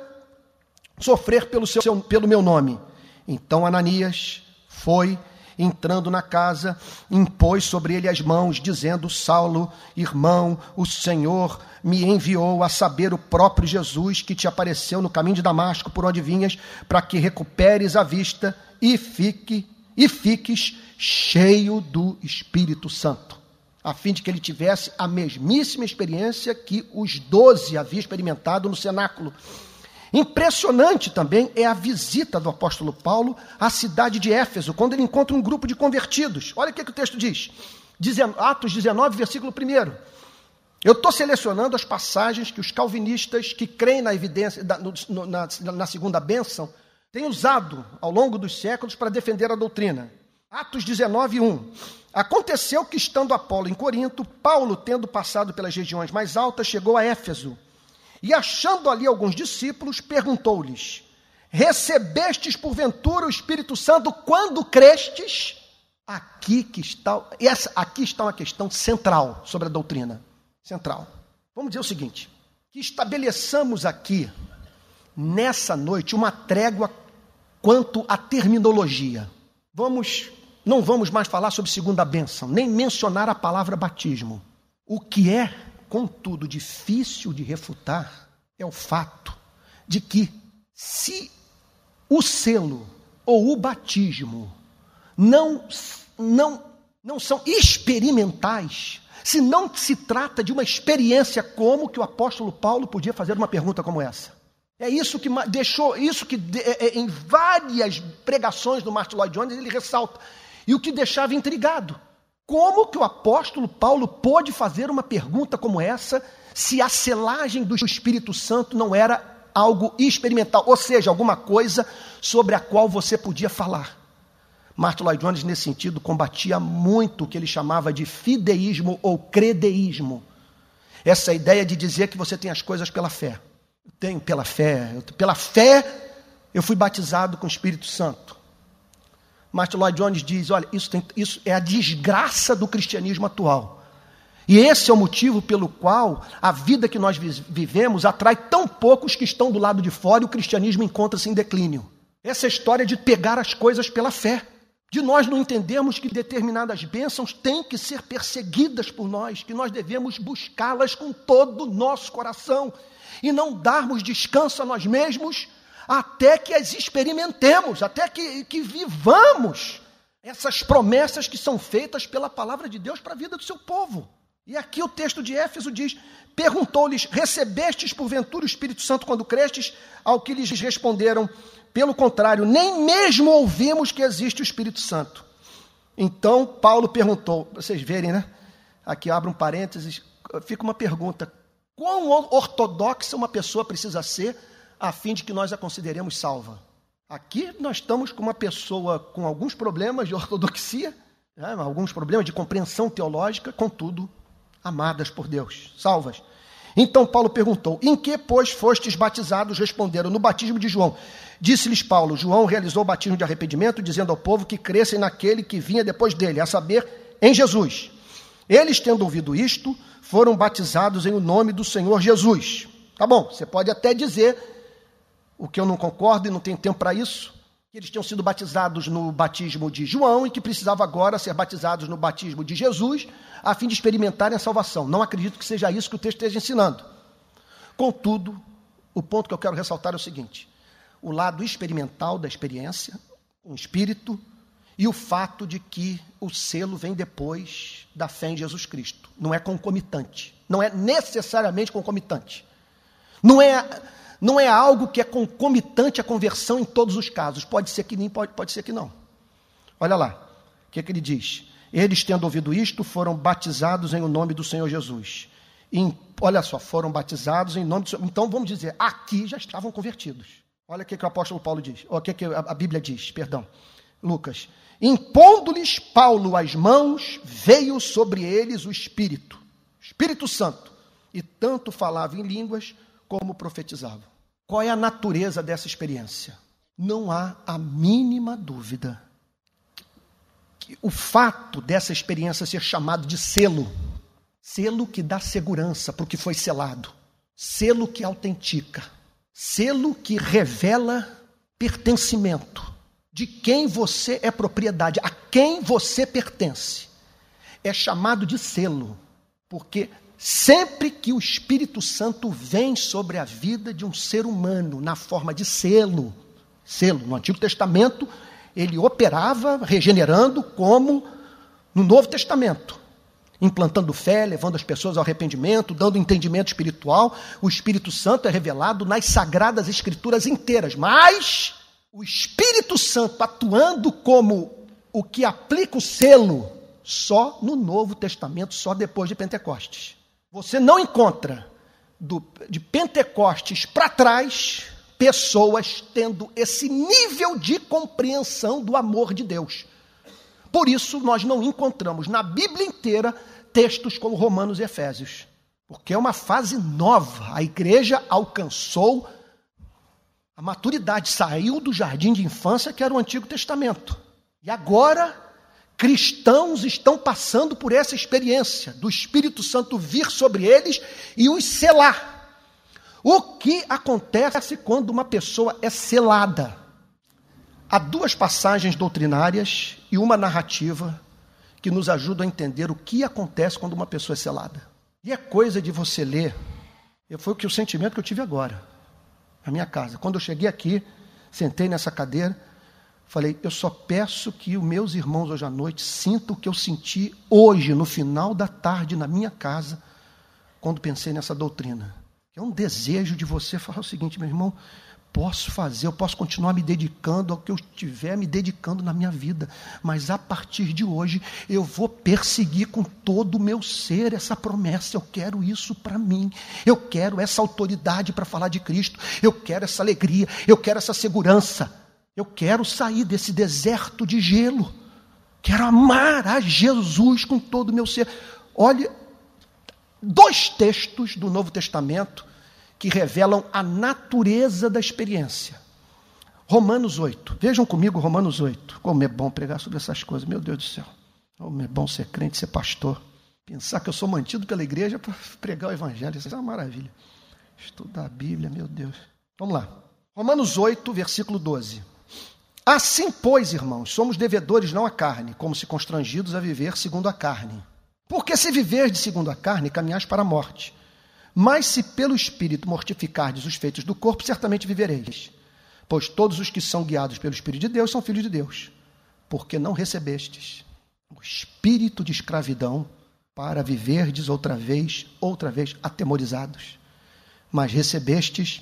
sofrer pelo, seu, pelo meu nome. Então Ananias foi entrando na casa, impôs sobre ele as mãos, dizendo: Saulo, irmão, o Senhor me enviou a saber o próprio Jesus que te apareceu no caminho de Damasco por onde vinhas, para que recuperes a vista e fique e fiques cheio do Espírito Santo, a fim de que ele tivesse a mesmíssima experiência que os doze haviam experimentado no cenáculo. Impressionante também é a visita do apóstolo Paulo à cidade de Éfeso, quando ele encontra um grupo de convertidos. Olha o que, que o texto diz. Atos 19, versículo 1. Eu estou selecionando as passagens que os calvinistas que creem na evidência, na, na segunda bênção, têm usado ao longo dos séculos para defender a doutrina. Atos 19, 1. Aconteceu que, estando Apolo em Corinto, Paulo, tendo passado pelas regiões mais altas, chegou a Éfeso. E achando ali alguns discípulos, perguntou-lhes: Recebestes porventura o Espírito Santo quando crestes? Aqui que está, essa, aqui está uma questão central sobre a doutrina. Central. Vamos dizer o seguinte: que estabeleçamos aqui, nessa noite, uma trégua quanto à terminologia. Vamos, não vamos mais falar sobre segunda bênção, nem mencionar a palavra batismo. O que é Contudo, difícil de refutar é o fato de que, se o selo ou o batismo não, não, não são experimentais, se não se trata de uma experiência como que o apóstolo Paulo podia fazer uma pergunta como essa. É isso que deixou, isso que é, é, em várias pregações do Martin Lloyd Jones ele ressalta. E o que deixava intrigado. Como que o apóstolo Paulo pôde fazer uma pergunta como essa se a selagem do Espírito Santo não era algo experimental, ou seja, alguma coisa sobre a qual você podia falar? Martin Lloyd Jones, nesse sentido, combatia muito o que ele chamava de fideísmo ou credeísmo. Essa ideia de dizer que você tem as coisas pela fé. Eu tenho pela fé, pela fé eu fui batizado com o Espírito Santo. Martin Lloyd Jones diz: olha, isso, tem, isso é a desgraça do cristianismo atual. E esse é o motivo pelo qual a vida que nós vivemos atrai tão poucos que estão do lado de fora e o cristianismo encontra-se em declínio. Essa é história de pegar as coisas pela fé. De nós não entendemos que determinadas bênçãos têm que ser perseguidas por nós, que nós devemos buscá-las com todo o nosso coração e não darmos descanso a nós mesmos até que as experimentemos, até que, que vivamos essas promessas que são feitas pela palavra de Deus para a vida do seu povo. E aqui o texto de Éfeso diz: Perguntou-lhes: Recebestes porventura o Espírito Santo quando crestes? Ao que lhes responderam: Pelo contrário, nem mesmo ouvimos que existe o Espírito Santo. Então Paulo perguntou: Vocês verem, né? Aqui abre um parênteses, fica uma pergunta: Quão ortodoxa uma pessoa precisa ser a fim de que nós a consideremos salva. Aqui nós estamos com uma pessoa com alguns problemas de ortodoxia, né, alguns problemas de compreensão teológica, contudo, amadas por Deus, salvas. Então Paulo perguntou: Em que, pois, fostes batizados? Responderam: No batismo de João. Disse-lhes Paulo: João realizou o batismo de arrependimento, dizendo ao povo que crescem naquele que vinha depois dele, a saber, em Jesus. Eles, tendo ouvido isto, foram batizados em o nome do Senhor Jesus. Tá bom, você pode até dizer o que eu não concordo e não tenho tempo para isso, que eles tinham sido batizados no batismo de João e que precisavam agora ser batizados no batismo de Jesus, a fim de experimentarem a salvação. Não acredito que seja isso que o texto esteja ensinando. Contudo, o ponto que eu quero ressaltar é o seguinte: o lado experimental da experiência, o espírito, e o fato de que o selo vem depois da fé em Jesus Cristo. Não é concomitante. Não é necessariamente concomitante. Não é não é algo que é concomitante à conversão em todos os casos. Pode ser que nem, pode, pode ser que não. Olha lá, o que, é que ele diz? Eles, tendo ouvido isto, foram batizados em o nome do Senhor Jesus. E, olha só, foram batizados em nome do Senhor. Então, vamos dizer, aqui já estavam convertidos. Olha o que, que o apóstolo Paulo diz, o que, que a Bíblia diz, perdão. Lucas. Impondo-lhes Paulo as mãos, veio sobre eles o Espírito, Espírito Santo, e tanto falava em línguas como profetizava. Qual é a natureza dessa experiência? Não há a mínima dúvida que o fato dessa experiência ser chamado de selo, selo que dá segurança para o que foi selado, selo que autentica, selo que revela pertencimento, de quem você é propriedade, a quem você pertence. É chamado de selo, porque sempre que o Espírito Santo vem sobre a vida de um ser humano na forma de selo, selo, no Antigo Testamento, ele operava regenerando como no Novo Testamento, implantando fé, levando as pessoas ao arrependimento, dando entendimento espiritual. O Espírito Santo é revelado nas sagradas escrituras inteiras, mas o Espírito Santo atuando como o que aplica o selo só no Novo Testamento, só depois de Pentecostes. Você não encontra do, de Pentecostes para trás pessoas tendo esse nível de compreensão do amor de Deus. Por isso, nós não encontramos na Bíblia inteira textos como Romanos e Efésios, porque é uma fase nova. A igreja alcançou a maturidade saiu do jardim de infância, que era o Antigo Testamento. E agora, cristãos estão passando por essa experiência do Espírito Santo vir sobre eles e os selar. O que acontece quando uma pessoa é selada? Há duas passagens doutrinárias e uma narrativa que nos ajudam a entender o que acontece quando uma pessoa é selada. E é coisa de você ler. Foi o que o sentimento que eu tive agora a minha casa. Quando eu cheguei aqui, sentei nessa cadeira, falei: eu só peço que os meus irmãos hoje à noite sintam o que eu senti hoje, no final da tarde, na minha casa, quando pensei nessa doutrina. É um desejo de você falar o seguinte, meu irmão, posso fazer, eu posso continuar me dedicando ao que eu estiver me dedicando na minha vida, mas a partir de hoje eu vou perseguir com todo o meu ser essa promessa. Eu quero isso para mim, eu quero essa autoridade para falar de Cristo, eu quero essa alegria, eu quero essa segurança, eu quero sair desse deserto de gelo, quero amar a Jesus com todo o meu ser. Olha, dois textos do Novo Testamento que revelam a natureza da experiência. Romanos 8. Vejam comigo Romanos 8. Como é bom pregar sobre essas coisas, meu Deus do céu. Como é bom ser crente, ser pastor. Pensar que eu sou mantido pela igreja para pregar o evangelho. Isso é uma maravilha. Estudar a Bíblia, meu Deus. Vamos lá. Romanos 8, versículo 12. Assim, pois, irmãos, somos devedores não à carne, como se constrangidos a viver segundo a carne. Porque se viver de segundo a carne, caminhais para a morte. Mas se pelo Espírito mortificardes os feitos do corpo, certamente vivereis. Pois todos os que são guiados pelo Espírito de Deus são filhos de Deus. Porque não recebestes o espírito de escravidão para viverdes outra vez, outra vez atemorizados. Mas recebestes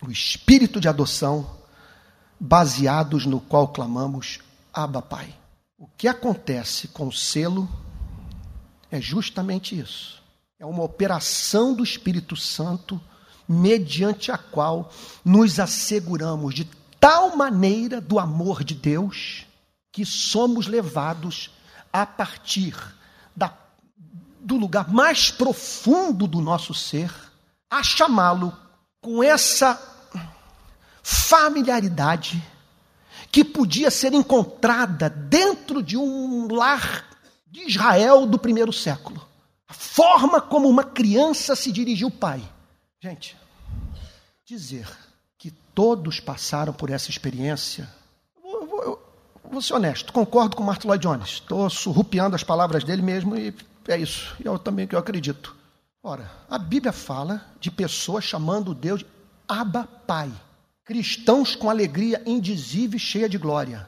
o espírito de adoção, baseados no qual clamamos Abba Pai. O que acontece com o selo é justamente isso é uma operação do Espírito Santo, mediante a qual nos asseguramos de tal maneira do amor de Deus que somos levados a partir da, do lugar mais profundo do nosso ser a chamá-lo com essa familiaridade que podia ser encontrada dentro de um lar de Israel do primeiro século. A forma como uma criança se dirigiu ao pai. Gente, dizer que todos passaram por essa experiência. Eu vou, eu vou ser honesto, concordo com Martin Lloyd Jones. Estou surrupiando as palavras dele mesmo e é isso. E eu também que eu acredito. Ora, a Bíblia fala de pessoas chamando Deus de Abba Pai. Cristãos com alegria indizível e cheia de glória.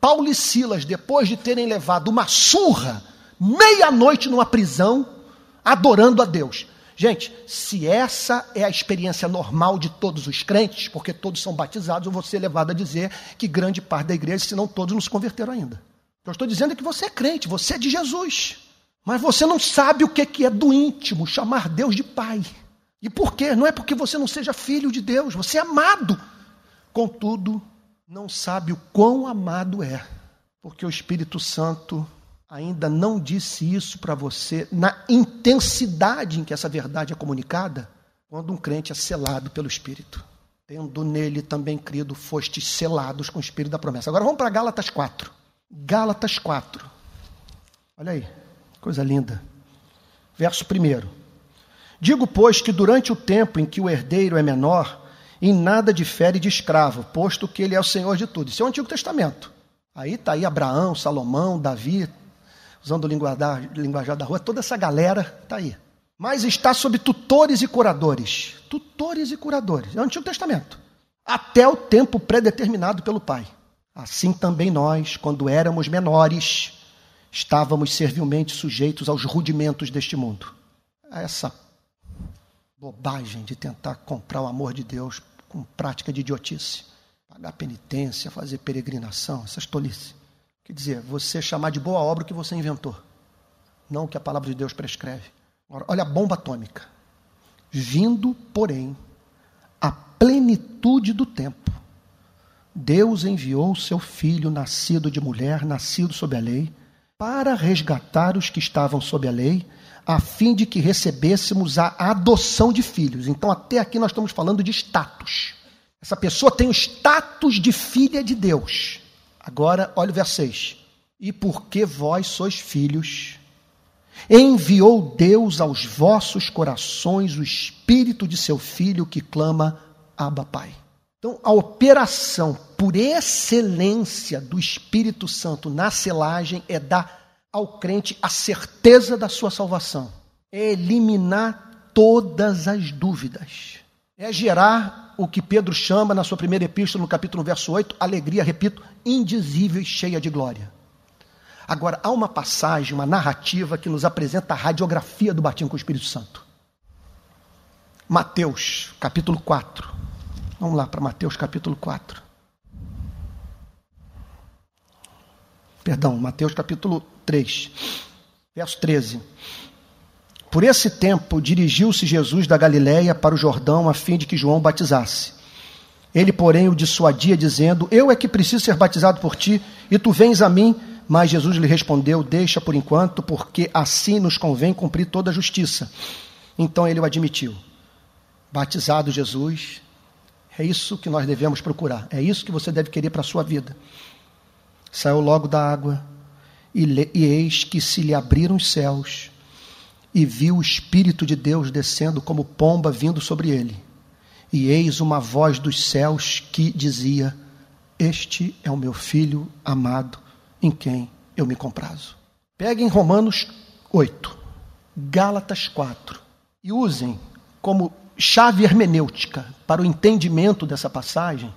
Paulo e Silas, depois de terem levado uma surra meia-noite numa prisão, adorando a Deus. Gente, se essa é a experiência normal de todos os crentes, porque todos são batizados, eu vou ser levado a dizer que grande parte da igreja, se não todos, não se converteram ainda. Eu estou dizendo é que você é crente, você é de Jesus. Mas você não sabe o que é do íntimo, chamar Deus de Pai. E por quê? Não é porque você não seja filho de Deus, você é amado. Contudo, não sabe o quão amado é, porque o Espírito Santo ainda não disse isso para você na intensidade em que essa verdade é comunicada, quando um crente é selado pelo Espírito. Tendo nele também crido, fostes selados com o Espírito da promessa. Agora vamos para Gálatas 4. Gálatas 4. Olha aí, coisa linda. Verso 1. Digo, pois, que durante o tempo em que o herdeiro é menor, em nada difere de escravo, posto que ele é o Senhor de tudo. Isso é o Antigo Testamento. Aí está aí Abraão, Salomão, Davi, usando o linguajar, linguajar da rua, toda essa galera está aí. Mas está sob tutores e curadores. Tutores e curadores. É o Antigo Testamento. Até o tempo predeterminado pelo Pai. Assim também nós, quando éramos menores, estávamos servilmente sujeitos aos rudimentos deste mundo. Essa bobagem de tentar comprar o amor de Deus com prática de idiotice. Pagar penitência, fazer peregrinação, essas tolices. Quer dizer, você chamar de boa obra o que você inventou, não o que a palavra de Deus prescreve. Olha a bomba atômica. Vindo, porém, a plenitude do tempo, Deus enviou o seu filho, nascido de mulher, nascido sob a lei, para resgatar os que estavam sob a lei, a fim de que recebêssemos a adoção de filhos. Então, até aqui nós estamos falando de status. Essa pessoa tem o status de filha de Deus. Agora, olha o verso 6. E porque vós sois filhos, enviou Deus aos vossos corações o espírito de seu filho que clama Abba Pai. Então, a operação por excelência do Espírito Santo na selagem é dar ao crente a certeza da sua salvação, é eliminar todas as dúvidas, é gerar o que Pedro chama na sua primeira epístola, no capítulo verso 8, alegria, repito, indizível e cheia de glória. Agora, há uma passagem, uma narrativa que nos apresenta a radiografia do batismo com o Espírito Santo. Mateus, capítulo 4. Vamos lá para Mateus capítulo 4. Perdão, Mateus capítulo 3, verso 13. Por esse tempo dirigiu-se Jesus da Galiléia para o Jordão a fim de que João batizasse. Ele, porém, o dissuadia, dizendo: Eu é que preciso ser batizado por ti, e tu vens a mim. Mas Jesus lhe respondeu: Deixa por enquanto, porque assim nos convém cumprir toda a justiça. Então ele o admitiu. Batizado Jesus, é isso que nós devemos procurar. É isso que você deve querer para a sua vida. Saiu logo da água, e, e eis que se lhe abriram os céus, e viu o Espírito de Deus descendo como pomba vindo sobre ele. E eis uma voz dos céus que dizia: Este é o meu filho amado, em quem eu me comprazo. Peguem Romanos 8, Gálatas 4 e usem como chave hermenêutica para o entendimento dessa passagem,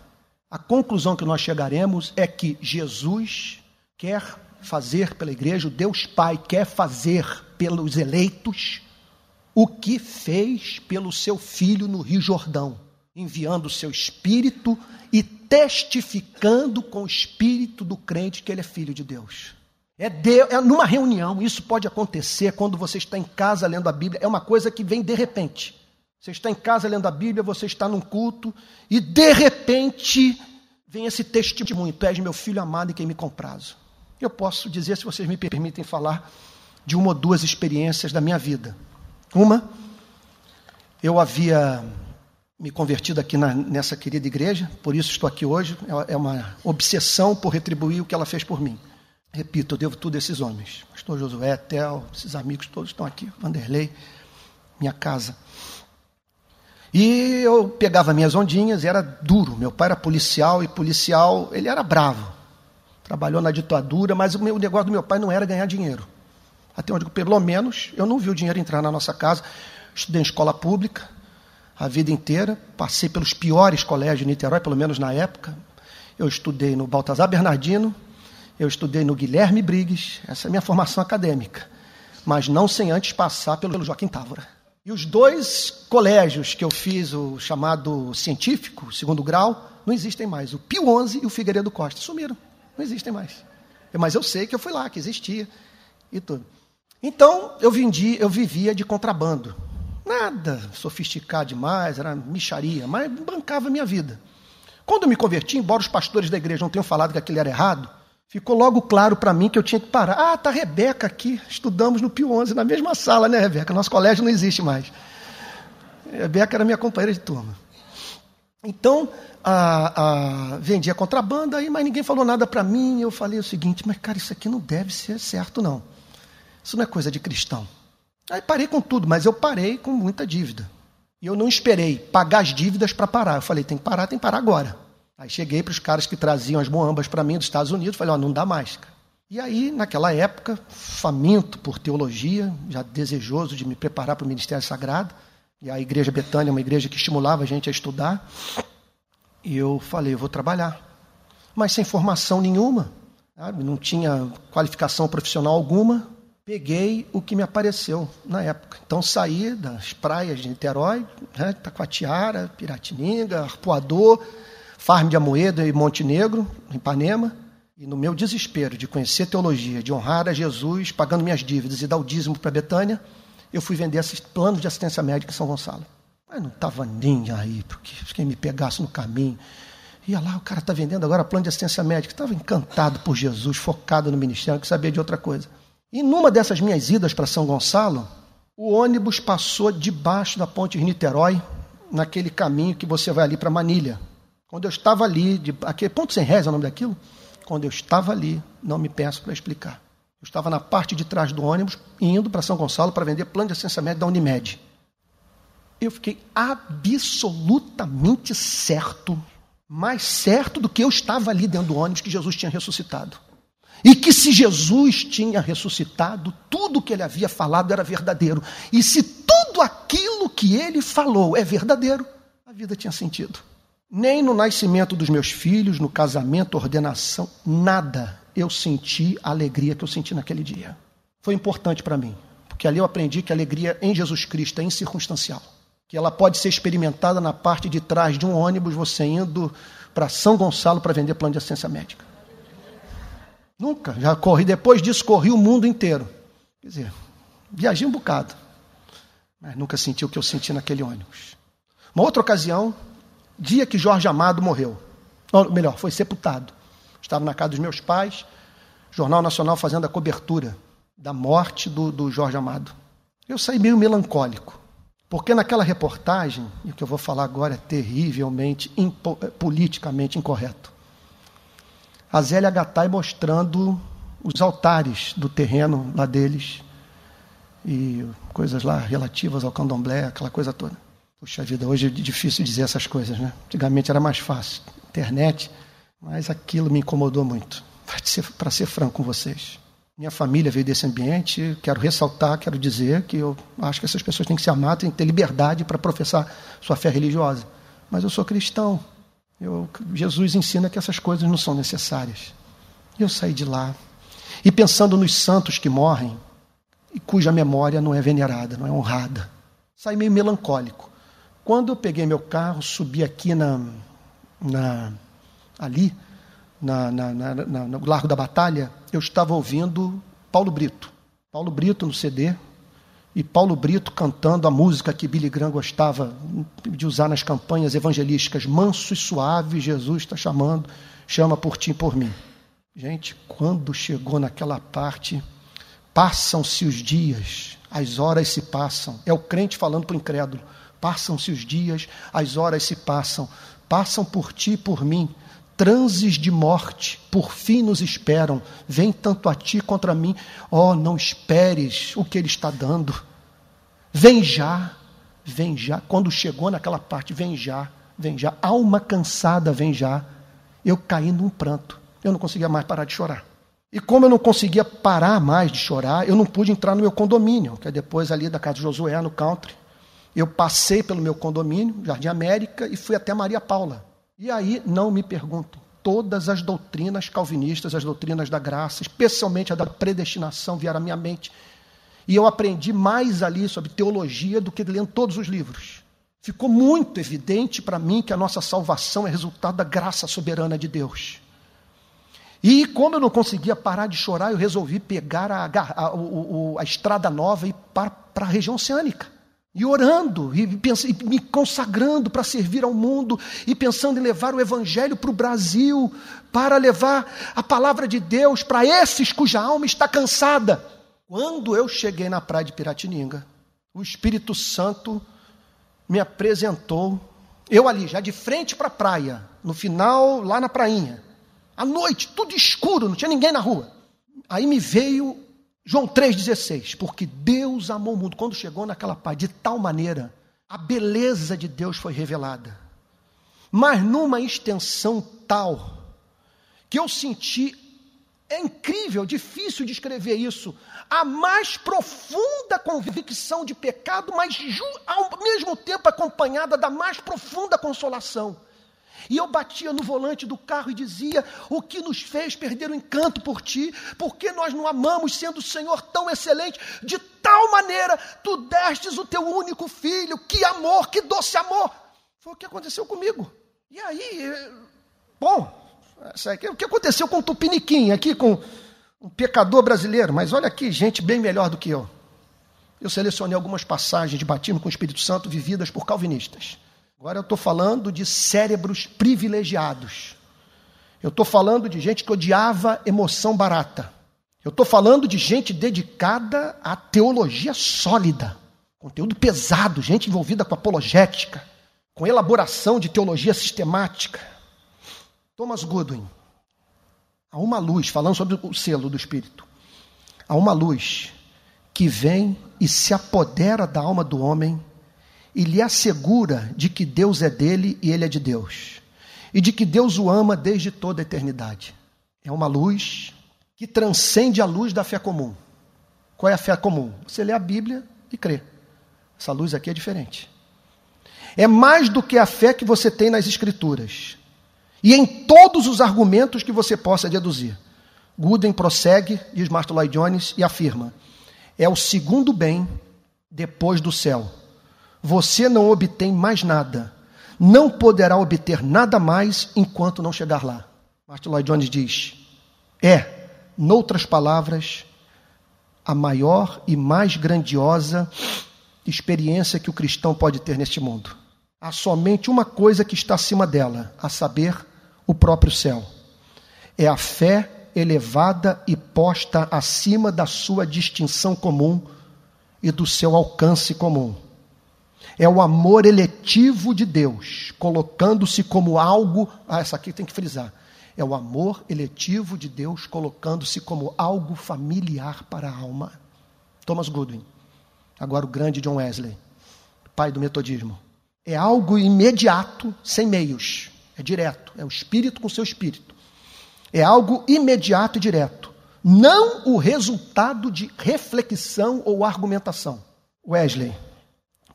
a conclusão que nós chegaremos é que Jesus quer fazer pela igreja, o Deus Pai quer fazer pelos eleitos o que fez pelo seu filho no Rio Jordão, enviando o seu espírito e testificando com o espírito do crente que ele é filho de Deus. É, de, é numa reunião, isso pode acontecer quando você está em casa lendo a Bíblia, é uma coisa que vem de repente. Você está em casa lendo a Bíblia, você está num culto e de repente vem esse testemunho: Tu és meu filho amado e quem me comprazo. Eu posso dizer, se vocês me permitem falar, de uma ou duas experiências da minha vida. Uma, eu havia me convertido aqui na, nessa querida igreja, por isso estou aqui hoje. É, é uma obsessão por retribuir o que ela fez por mim. Repito, eu devo tudo a esses homens. Pastor Josué, Tel, esses amigos todos estão aqui, Vanderlei, minha casa. E eu pegava minhas ondinhas era duro. Meu pai era policial e policial, ele era bravo. Trabalhou na ditadura, mas o, meu, o negócio do meu pai não era ganhar dinheiro. Até onde, pelo menos, eu não vi o dinheiro entrar na nossa casa. Estudei em escola pública a vida inteira, passei pelos piores colégios de Niterói, pelo menos na época. Eu estudei no Baltazar Bernardino, eu estudei no Guilherme Briggs, essa é a minha formação acadêmica, mas não sem antes passar pelo Joaquim Távora. E os dois colégios que eu fiz, o chamado científico, segundo grau, não existem mais. O Pio XI e o Figueiredo Costa sumiram. Não existem mais. Mas eu sei que eu fui lá, que existia e tudo. Então, eu vendi, eu vivia de contrabando. Nada sofisticado demais, era micharia, mas bancava a minha vida. Quando me converti, embora os pastores da igreja não tenham falado que aquilo era errado, ficou logo claro para mim que eu tinha que parar. Ah, tá Rebeca aqui, estudamos no Pio 11, na mesma sala, né, Rebeca? Nosso colégio não existe mais. Rebeca era minha companheira de turma. Então, a, a, vendia contrabando, aí, mas ninguém falou nada para mim. Eu falei o seguinte: mas cara, isso aqui não deve ser certo, não. Isso não é coisa de cristão. Aí parei com tudo, mas eu parei com muita dívida. E eu não esperei pagar as dívidas para parar. Eu falei, tem que parar, tem que parar agora. Aí cheguei para os caras que traziam as moambas para mim dos Estados Unidos, falei, ó, oh, não dá mais. Cara. E aí, naquela época, faminto por teologia, já desejoso de me preparar para o ministério sagrado, e a igreja Betânia é uma igreja que estimulava a gente a estudar, e eu falei, eu vou trabalhar. Mas sem formação nenhuma, sabe? não tinha qualificação profissional alguma, peguei o que me apareceu na época. Então saí das praias de Niterói, né, Taquatiara, Piratininga, Arpoador, Farm de Amoedo e Montenegro, em Ipanema. E no meu desespero de conhecer teologia, de honrar a Jesus, pagando minhas dívidas e dar o dízimo para Betânia, eu fui vender esses planos de assistência médica em São Gonçalo. Mas não estava nem aí, porque quem me pegasse no caminho. Ia lá, o cara está vendendo agora plano de assistência médica. Estava encantado por Jesus, focado no ministério, que sabia de outra coisa. E numa dessas minhas idas para São Gonçalo, o ônibus passou debaixo da ponte de Niterói, naquele caminho que você vai ali para Manilha. Quando eu estava ali, de, aquele ponto sem reza é o nome daquilo? Quando eu estava ali, não me peço para explicar. Eu estava na parte de trás do ônibus, indo para São Gonçalo para vender plano de assistência médica da Unimed. Eu fiquei absolutamente certo, mais certo do que eu estava ali dentro do ônibus, que Jesus tinha ressuscitado. E que se Jesus tinha ressuscitado, tudo que ele havia falado era verdadeiro. E se tudo aquilo que ele falou é verdadeiro, a vida tinha sentido. Nem no nascimento dos meus filhos, no casamento, ordenação, nada eu senti a alegria que eu senti naquele dia. Foi importante para mim, porque ali eu aprendi que a alegria em Jesus Cristo é incircunstancial. Que ela pode ser experimentada na parte de trás de um ônibus, você indo para São Gonçalo para vender plano de assistência médica. Nunca. Já corri, depois disso, corri o mundo inteiro. Quer dizer, viajei um bocado. Mas nunca senti o que eu senti naquele ônibus. Uma outra ocasião, dia que Jorge Amado morreu. Ou melhor, foi sepultado. Estava na casa dos meus pais, Jornal Nacional fazendo a cobertura da morte do, do Jorge Amado. Eu saí meio melancólico. Porque naquela reportagem, e o que eu vou falar agora é terrivelmente, impo, politicamente incorreto a Zélia Gattai mostrando os altares do terreno lá deles e coisas lá relativas ao candomblé, aquela coisa toda. Puxa vida, hoje é difícil dizer essas coisas, né? Antigamente era mais fácil, internet, mas aquilo me incomodou muito, para ser, ser franco com vocês. Minha família veio desse ambiente, quero ressaltar, quero dizer que eu acho que essas pessoas têm que se amar, têm que ter liberdade para professar sua fé religiosa. Mas eu sou cristão, eu, Jesus ensina que essas coisas não são necessárias. E eu saí de lá. E pensando nos santos que morrem, e cuja memória não é venerada, não é honrada. Saí meio melancólico. Quando eu peguei meu carro, subi aqui na, na ali, na, na, na, no Largo da Batalha, eu estava ouvindo Paulo Brito. Paulo Brito no CD, e Paulo Brito cantando a música que Billy Graham gostava de usar nas campanhas evangelísticas, manso e suave, Jesus está chamando, chama por ti e por mim. Gente, quando chegou naquela parte, passam-se os dias, as horas se passam. É o crente falando para o incrédulo. Passam-se os dias, as horas se passam. Passam por ti e por mim. Transes de morte, por fim nos esperam. Vem tanto a ti contra mim. Oh, não esperes o que ele está dando. Vem já, vem já. Quando chegou naquela parte, vem já, vem já. Alma cansada, vem já. Eu caí num pranto. Eu não conseguia mais parar de chorar. E como eu não conseguia parar mais de chorar, eu não pude entrar no meu condomínio, que é depois ali da casa de Josué, no country. Eu passei pelo meu condomínio, Jardim América, e fui até Maria Paula. E aí, não me pergunto, todas as doutrinas calvinistas, as doutrinas da graça, especialmente a da predestinação, vieram à minha mente. E eu aprendi mais ali sobre teologia do que lendo todos os livros. Ficou muito evidente para mim que a nossa salvação é resultado da graça soberana de Deus. E como eu não conseguia parar de chorar, eu resolvi pegar a, a, a, a estrada nova e ir para, para a região oceânica. E orando, e, pense, e me consagrando para servir ao mundo, e pensando em levar o Evangelho para o Brasil, para levar a palavra de Deus para esses cuja alma está cansada. Quando eu cheguei na praia de Piratininga, o Espírito Santo me apresentou, eu ali, já de frente para a praia, no final, lá na prainha, à noite, tudo escuro, não tinha ninguém na rua. Aí me veio João 3,16, porque Deus amou o mundo. Quando chegou naquela paz, de tal maneira, a beleza de Deus foi revelada. Mas numa extensão tal, que eu senti, é incrível, difícil de escrever isso, a mais profunda convicção de pecado, mas ao mesmo tempo acompanhada da mais profunda consolação. E eu batia no volante do carro e dizia: O que nos fez perder o encanto por ti? Porque nós não amamos, sendo o Senhor tão excelente, de tal maneira tu destes o teu único filho. Que amor, que doce amor! Foi o que aconteceu comigo. E aí, bom, o que aconteceu com o Tupiniquim, aqui com um pecador brasileiro? Mas olha aqui, gente bem melhor do que eu. Eu selecionei algumas passagens de batismo com o Espírito Santo vividas por calvinistas. Agora eu estou falando de cérebros privilegiados. Eu estou falando de gente que odiava emoção barata. Eu estou falando de gente dedicada à teologia sólida, conteúdo pesado, gente envolvida com apologética, com elaboração de teologia sistemática. Thomas Goodwin, há uma luz, falando sobre o selo do Espírito, há uma luz que vem e se apodera da alma do homem e lhe assegura de que Deus é dele e ele é de Deus, e de que Deus o ama desde toda a eternidade. É uma luz que transcende a luz da fé comum. Qual é a fé comum? Você lê a Bíblia e crê. Essa luz aqui é diferente. É mais do que a fé que você tem nas Escrituras e em todos os argumentos que você possa deduzir. Gooden prossegue, diz Martin Lloyd Jones, e afirma: é o segundo bem depois do céu você não obtém mais nada. Não poderá obter nada mais enquanto não chegar lá. Martin Lloyd Jones diz: é, noutras palavras, a maior e mais grandiosa experiência que o cristão pode ter neste mundo. Há somente uma coisa que está acima dela, a saber, o próprio céu. É a fé elevada e posta acima da sua distinção comum e do seu alcance comum. É o amor eletivo de Deus, colocando-se como algo. Ah, essa aqui tem que frisar. É o amor eletivo de Deus, colocando-se como algo familiar para a alma. Thomas Goodwin. Agora o grande John Wesley, pai do metodismo. É algo imediato, sem meios. É direto. É o espírito com seu espírito. É algo imediato e direto. Não o resultado de reflexão ou argumentação. Wesley,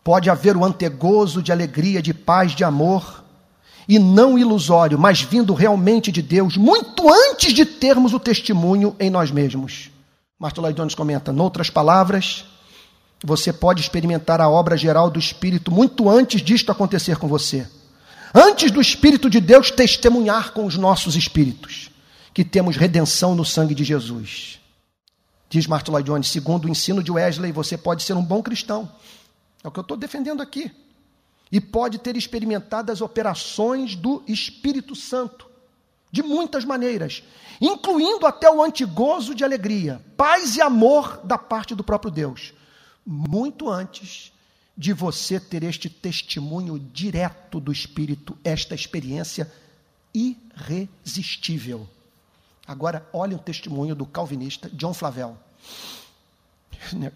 Pode haver o antegozo de alegria, de paz, de amor, e não ilusório, mas vindo realmente de Deus, muito antes de termos o testemunho em nós mesmos. Jones comenta, noutras palavras, você pode experimentar a obra geral do Espírito muito antes disto acontecer com você. Antes do Espírito de Deus testemunhar com os nossos espíritos que temos redenção no sangue de Jesus. Diz Jones, segundo o ensino de Wesley, você pode ser um bom cristão é o que eu estou defendendo aqui. E pode ter experimentado as operações do Espírito Santo, de muitas maneiras, incluindo até o antigozo de alegria, paz e amor da parte do próprio Deus, muito antes de você ter este testemunho direto do Espírito, esta experiência irresistível. Agora, olhe o testemunho do calvinista John Flavel.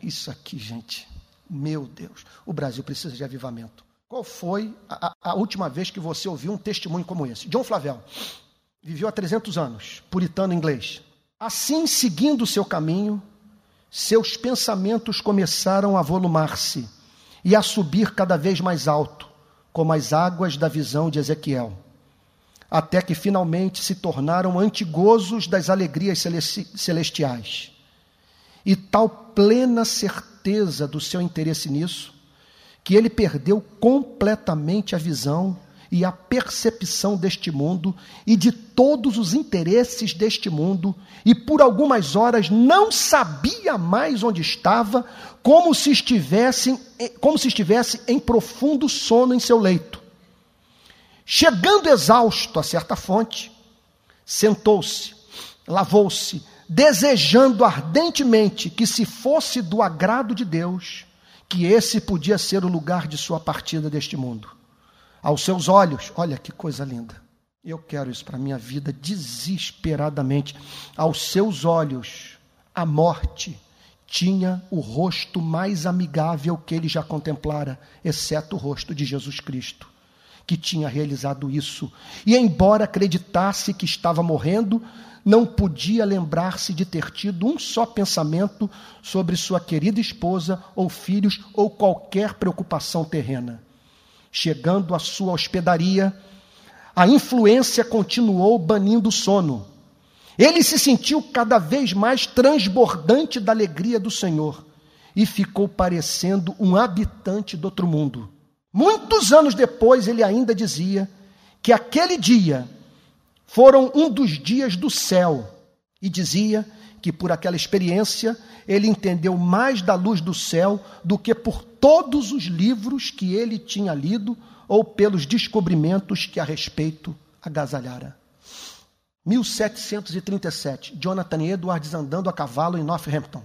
Isso aqui, gente, meu Deus, o Brasil precisa de avivamento. Qual foi a, a, última vez que você ouviu um testemunho como esse? John Flavel viveu há 300 anos, puritano inglês. Assim, seguindo seu caminho, seus pensamentos começaram a volumar-se e a subir cada vez mais alto, como as águas da visão de Ezequiel, até que finalmente se tornaram antigozos das alegrias celestiais. E tal plena certeza certeza do seu interesse nisso, que ele perdeu completamente a visão e a percepção deste mundo e de todos os interesses deste mundo, e por algumas horas não sabia mais onde estava, como se estivesse, como se estivesse em profundo sono em seu leito. Chegando exausto a certa fonte, sentou-se, lavou-se, desejando ardentemente que se fosse do agrado de Deus, que esse podia ser o lugar de sua partida deste mundo. Aos seus olhos, olha que coisa linda. Eu quero isso para a minha vida desesperadamente. Aos seus olhos, a morte tinha o rosto mais amigável que ele já contemplara, exceto o rosto de Jesus Cristo, que tinha realizado isso. E embora acreditasse que estava morrendo, não podia lembrar-se de ter tido um só pensamento sobre sua querida esposa ou filhos ou qualquer preocupação terrena. Chegando à sua hospedaria, a influência continuou banindo o sono. Ele se sentiu cada vez mais transbordante da alegria do Senhor e ficou parecendo um habitante do outro mundo. Muitos anos depois, ele ainda dizia que aquele dia foram um dos dias do céu e dizia que por aquela experiência ele entendeu mais da luz do céu do que por todos os livros que ele tinha lido ou pelos descobrimentos que a respeito agasalhara. 1737, Jonathan Edwards andando a cavalo em Northampton.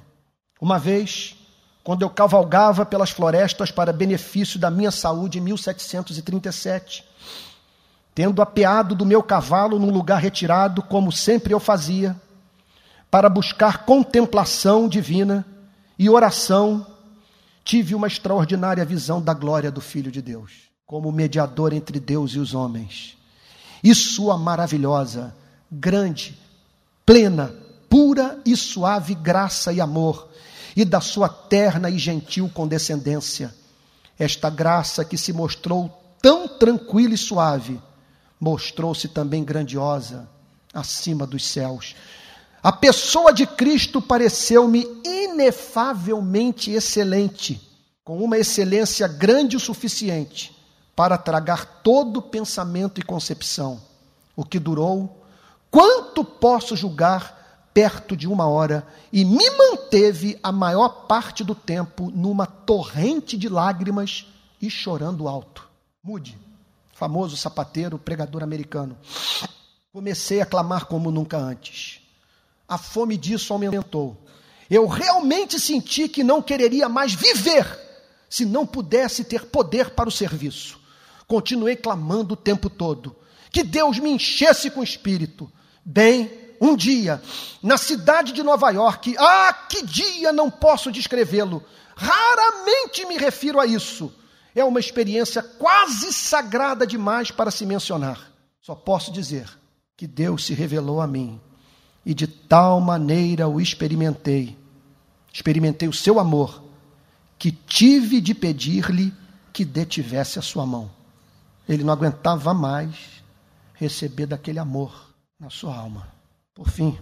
Uma vez, quando eu cavalgava pelas florestas para benefício da minha saúde em 1737, tendo apeado do meu cavalo num lugar retirado, como sempre eu fazia, para buscar contemplação divina e oração, tive uma extraordinária visão da glória do Filho de Deus, como mediador entre Deus e os homens. E sua maravilhosa, grande, plena, pura e suave graça e amor, e da sua terna e gentil condescendência. Esta graça que se mostrou tão tranquila e suave, mostrou-se também grandiosa acima dos céus a pessoa de Cristo pareceu-me inefavelmente excelente, com uma excelência grande o suficiente para tragar todo pensamento e concepção. O que durou, quanto posso julgar, perto de uma hora, e me manteve a maior parte do tempo numa torrente de lágrimas e chorando alto. Mude, famoso sapateiro, pregador americano. Comecei a clamar como nunca antes a fome disso aumentou. Eu realmente senti que não quereria mais viver se não pudesse ter poder para o serviço. Continuei clamando o tempo todo. Que Deus me enchesse com o espírito. Bem, um dia, na cidade de Nova York, ah, que dia não posso descrevê-lo. Raramente me refiro a isso. É uma experiência quase sagrada demais para se mencionar. Só posso dizer que Deus se revelou a mim e de tal maneira o experimentei. Experimentei o seu amor, que tive de pedir-lhe que detivesse a sua mão. Ele não aguentava mais receber daquele amor na sua alma. Por fim,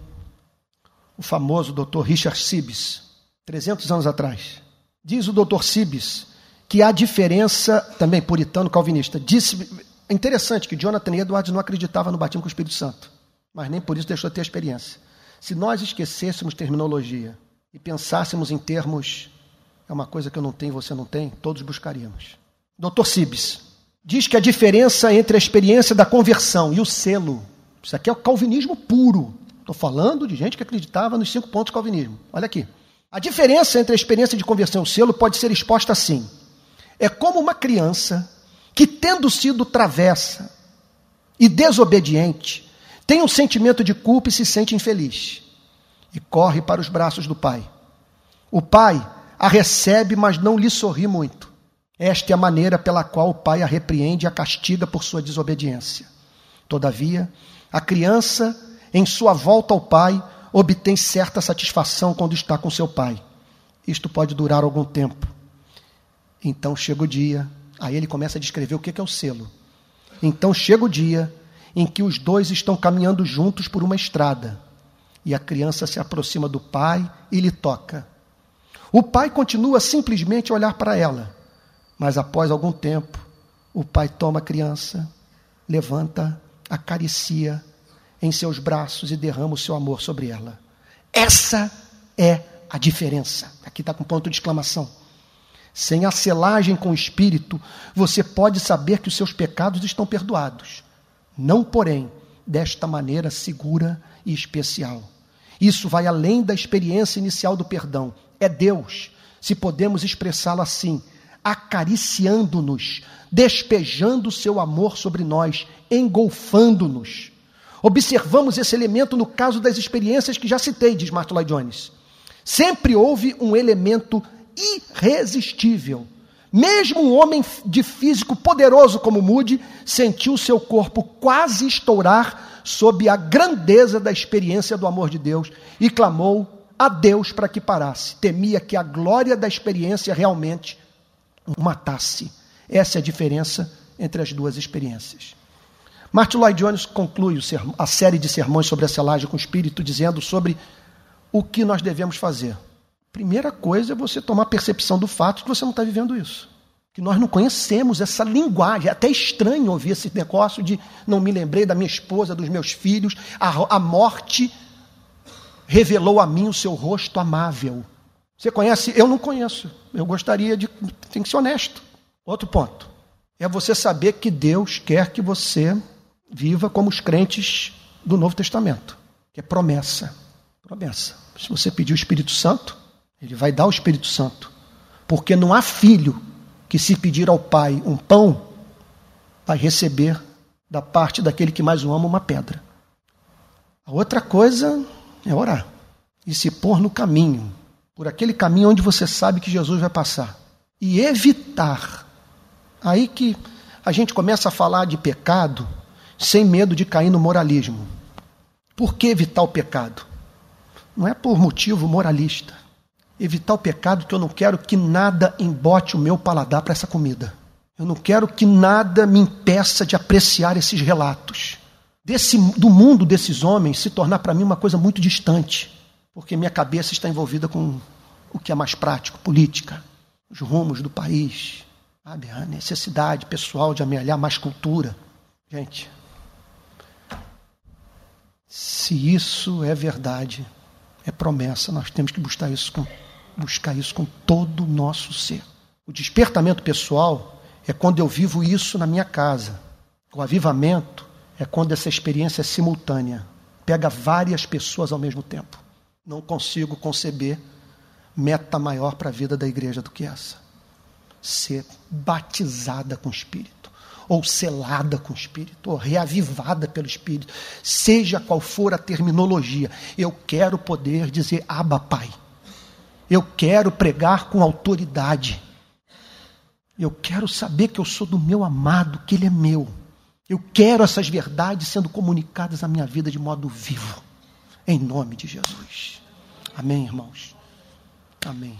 o famoso Dr. Richard Sibbes, 300 anos atrás, diz o Dr. Sibbes que há diferença, também puritano calvinista, disse, é interessante que Jonathan Edwards não acreditava no batismo com o Espírito Santo mas nem por isso deixou de ter experiência. Se nós esquecêssemos terminologia e pensássemos em termos, é uma coisa que eu não tenho, você não tem, todos buscaríamos. Dr. Sibes diz que a diferença entre a experiência da conversão e o selo, isso aqui é o calvinismo puro. Estou falando de gente que acreditava nos cinco pontos do calvinismo. Olha aqui. A diferença entre a experiência de conversão e o selo pode ser exposta assim. É como uma criança que, tendo sido travessa e desobediente, tem um sentimento de culpa e se sente infeliz. E corre para os braços do pai. O pai a recebe, mas não lhe sorri muito. Esta é a maneira pela qual o pai a repreende e a castiga por sua desobediência. Todavia, a criança, em sua volta ao pai, obtém certa satisfação quando está com seu pai. Isto pode durar algum tempo. Então chega o dia, aí ele começa a descrever o que é o selo. Então chega o dia em que os dois estão caminhando juntos por uma estrada e a criança se aproxima do pai e lhe toca. O pai continua simplesmente a olhar para ela, mas após algum tempo, o pai toma a criança levanta, acaricia em seus braços e derrama o seu amor sobre ela. Essa é a diferença. Aqui está com ponto de exclamação. Sem a selagem com o Espírito, você pode saber que os seus pecados estão perdoados. Não, porém, desta maneira segura e especial. Isso vai além da experiência inicial do perdão. É Deus, se podemos expressá-lo assim, acariciando-nos, despejando o seu amor sobre nós, engolfando-nos. Observamos esse elemento no caso das experiências que já citei, diz Martin Lloyd Jones. Sempre houve um elemento irresistível. Mesmo um homem de físico poderoso como Moody sentiu seu corpo quase estourar sob a grandeza da experiência do amor de Deus e clamou a Deus para que parasse. Temia que a glória da experiência realmente o matasse. Essa é a diferença entre as duas experiências. Martin Lloyd Jones conclui a série de sermões sobre a selagem com o Espírito, dizendo sobre o que nós devemos fazer. Primeira coisa é você tomar percepção do fato que você não está vivendo isso. Que nós não conhecemos essa linguagem. É até estranho ouvir esse negócio de não me lembrei da minha esposa, dos meus filhos. A, a morte revelou a mim o seu rosto amável. Você conhece? Eu não conheço. Eu gostaria de. Tem que ser honesto. Outro ponto. É você saber que Deus quer que você viva como os crentes do Novo Testamento, que é promessa. Promessa. Se você pedir o Espírito Santo, ele vai dar o Espírito Santo. Porque não há filho que, se pedir ao Pai um pão, vai receber da parte daquele que mais o ama uma pedra. A outra coisa é orar e se pôr no caminho, por aquele caminho onde você sabe que Jesus vai passar. E evitar. Aí que a gente começa a falar de pecado sem medo de cair no moralismo. Por que evitar o pecado? Não é por motivo moralista. Evitar o pecado que eu não quero que nada embote o meu paladar para essa comida. Eu não quero que nada me impeça de apreciar esses relatos. Desse, do mundo desses homens se tornar para mim uma coisa muito distante, porque minha cabeça está envolvida com o que é mais prático, política, os rumos do país, sabe? a necessidade pessoal de amealhar mais cultura. Gente, se isso é verdade, é promessa, nós temos que buscar isso com, buscar isso com todo o nosso ser. O despertamento pessoal é quando eu vivo isso na minha casa. O avivamento é quando essa experiência é simultânea, pega várias pessoas ao mesmo tempo. Não consigo conceber meta maior para a vida da igreja do que essa. Ser batizada com o Espírito ou selada com o Espírito, ou reavivada pelo Espírito, seja qual for a terminologia, eu quero poder dizer Abba, Pai. Eu quero pregar com autoridade. Eu quero saber que eu sou do meu amado, que Ele é meu. Eu quero essas verdades sendo comunicadas à minha vida de modo vivo. Em nome de Jesus. Amém, irmãos. Amém.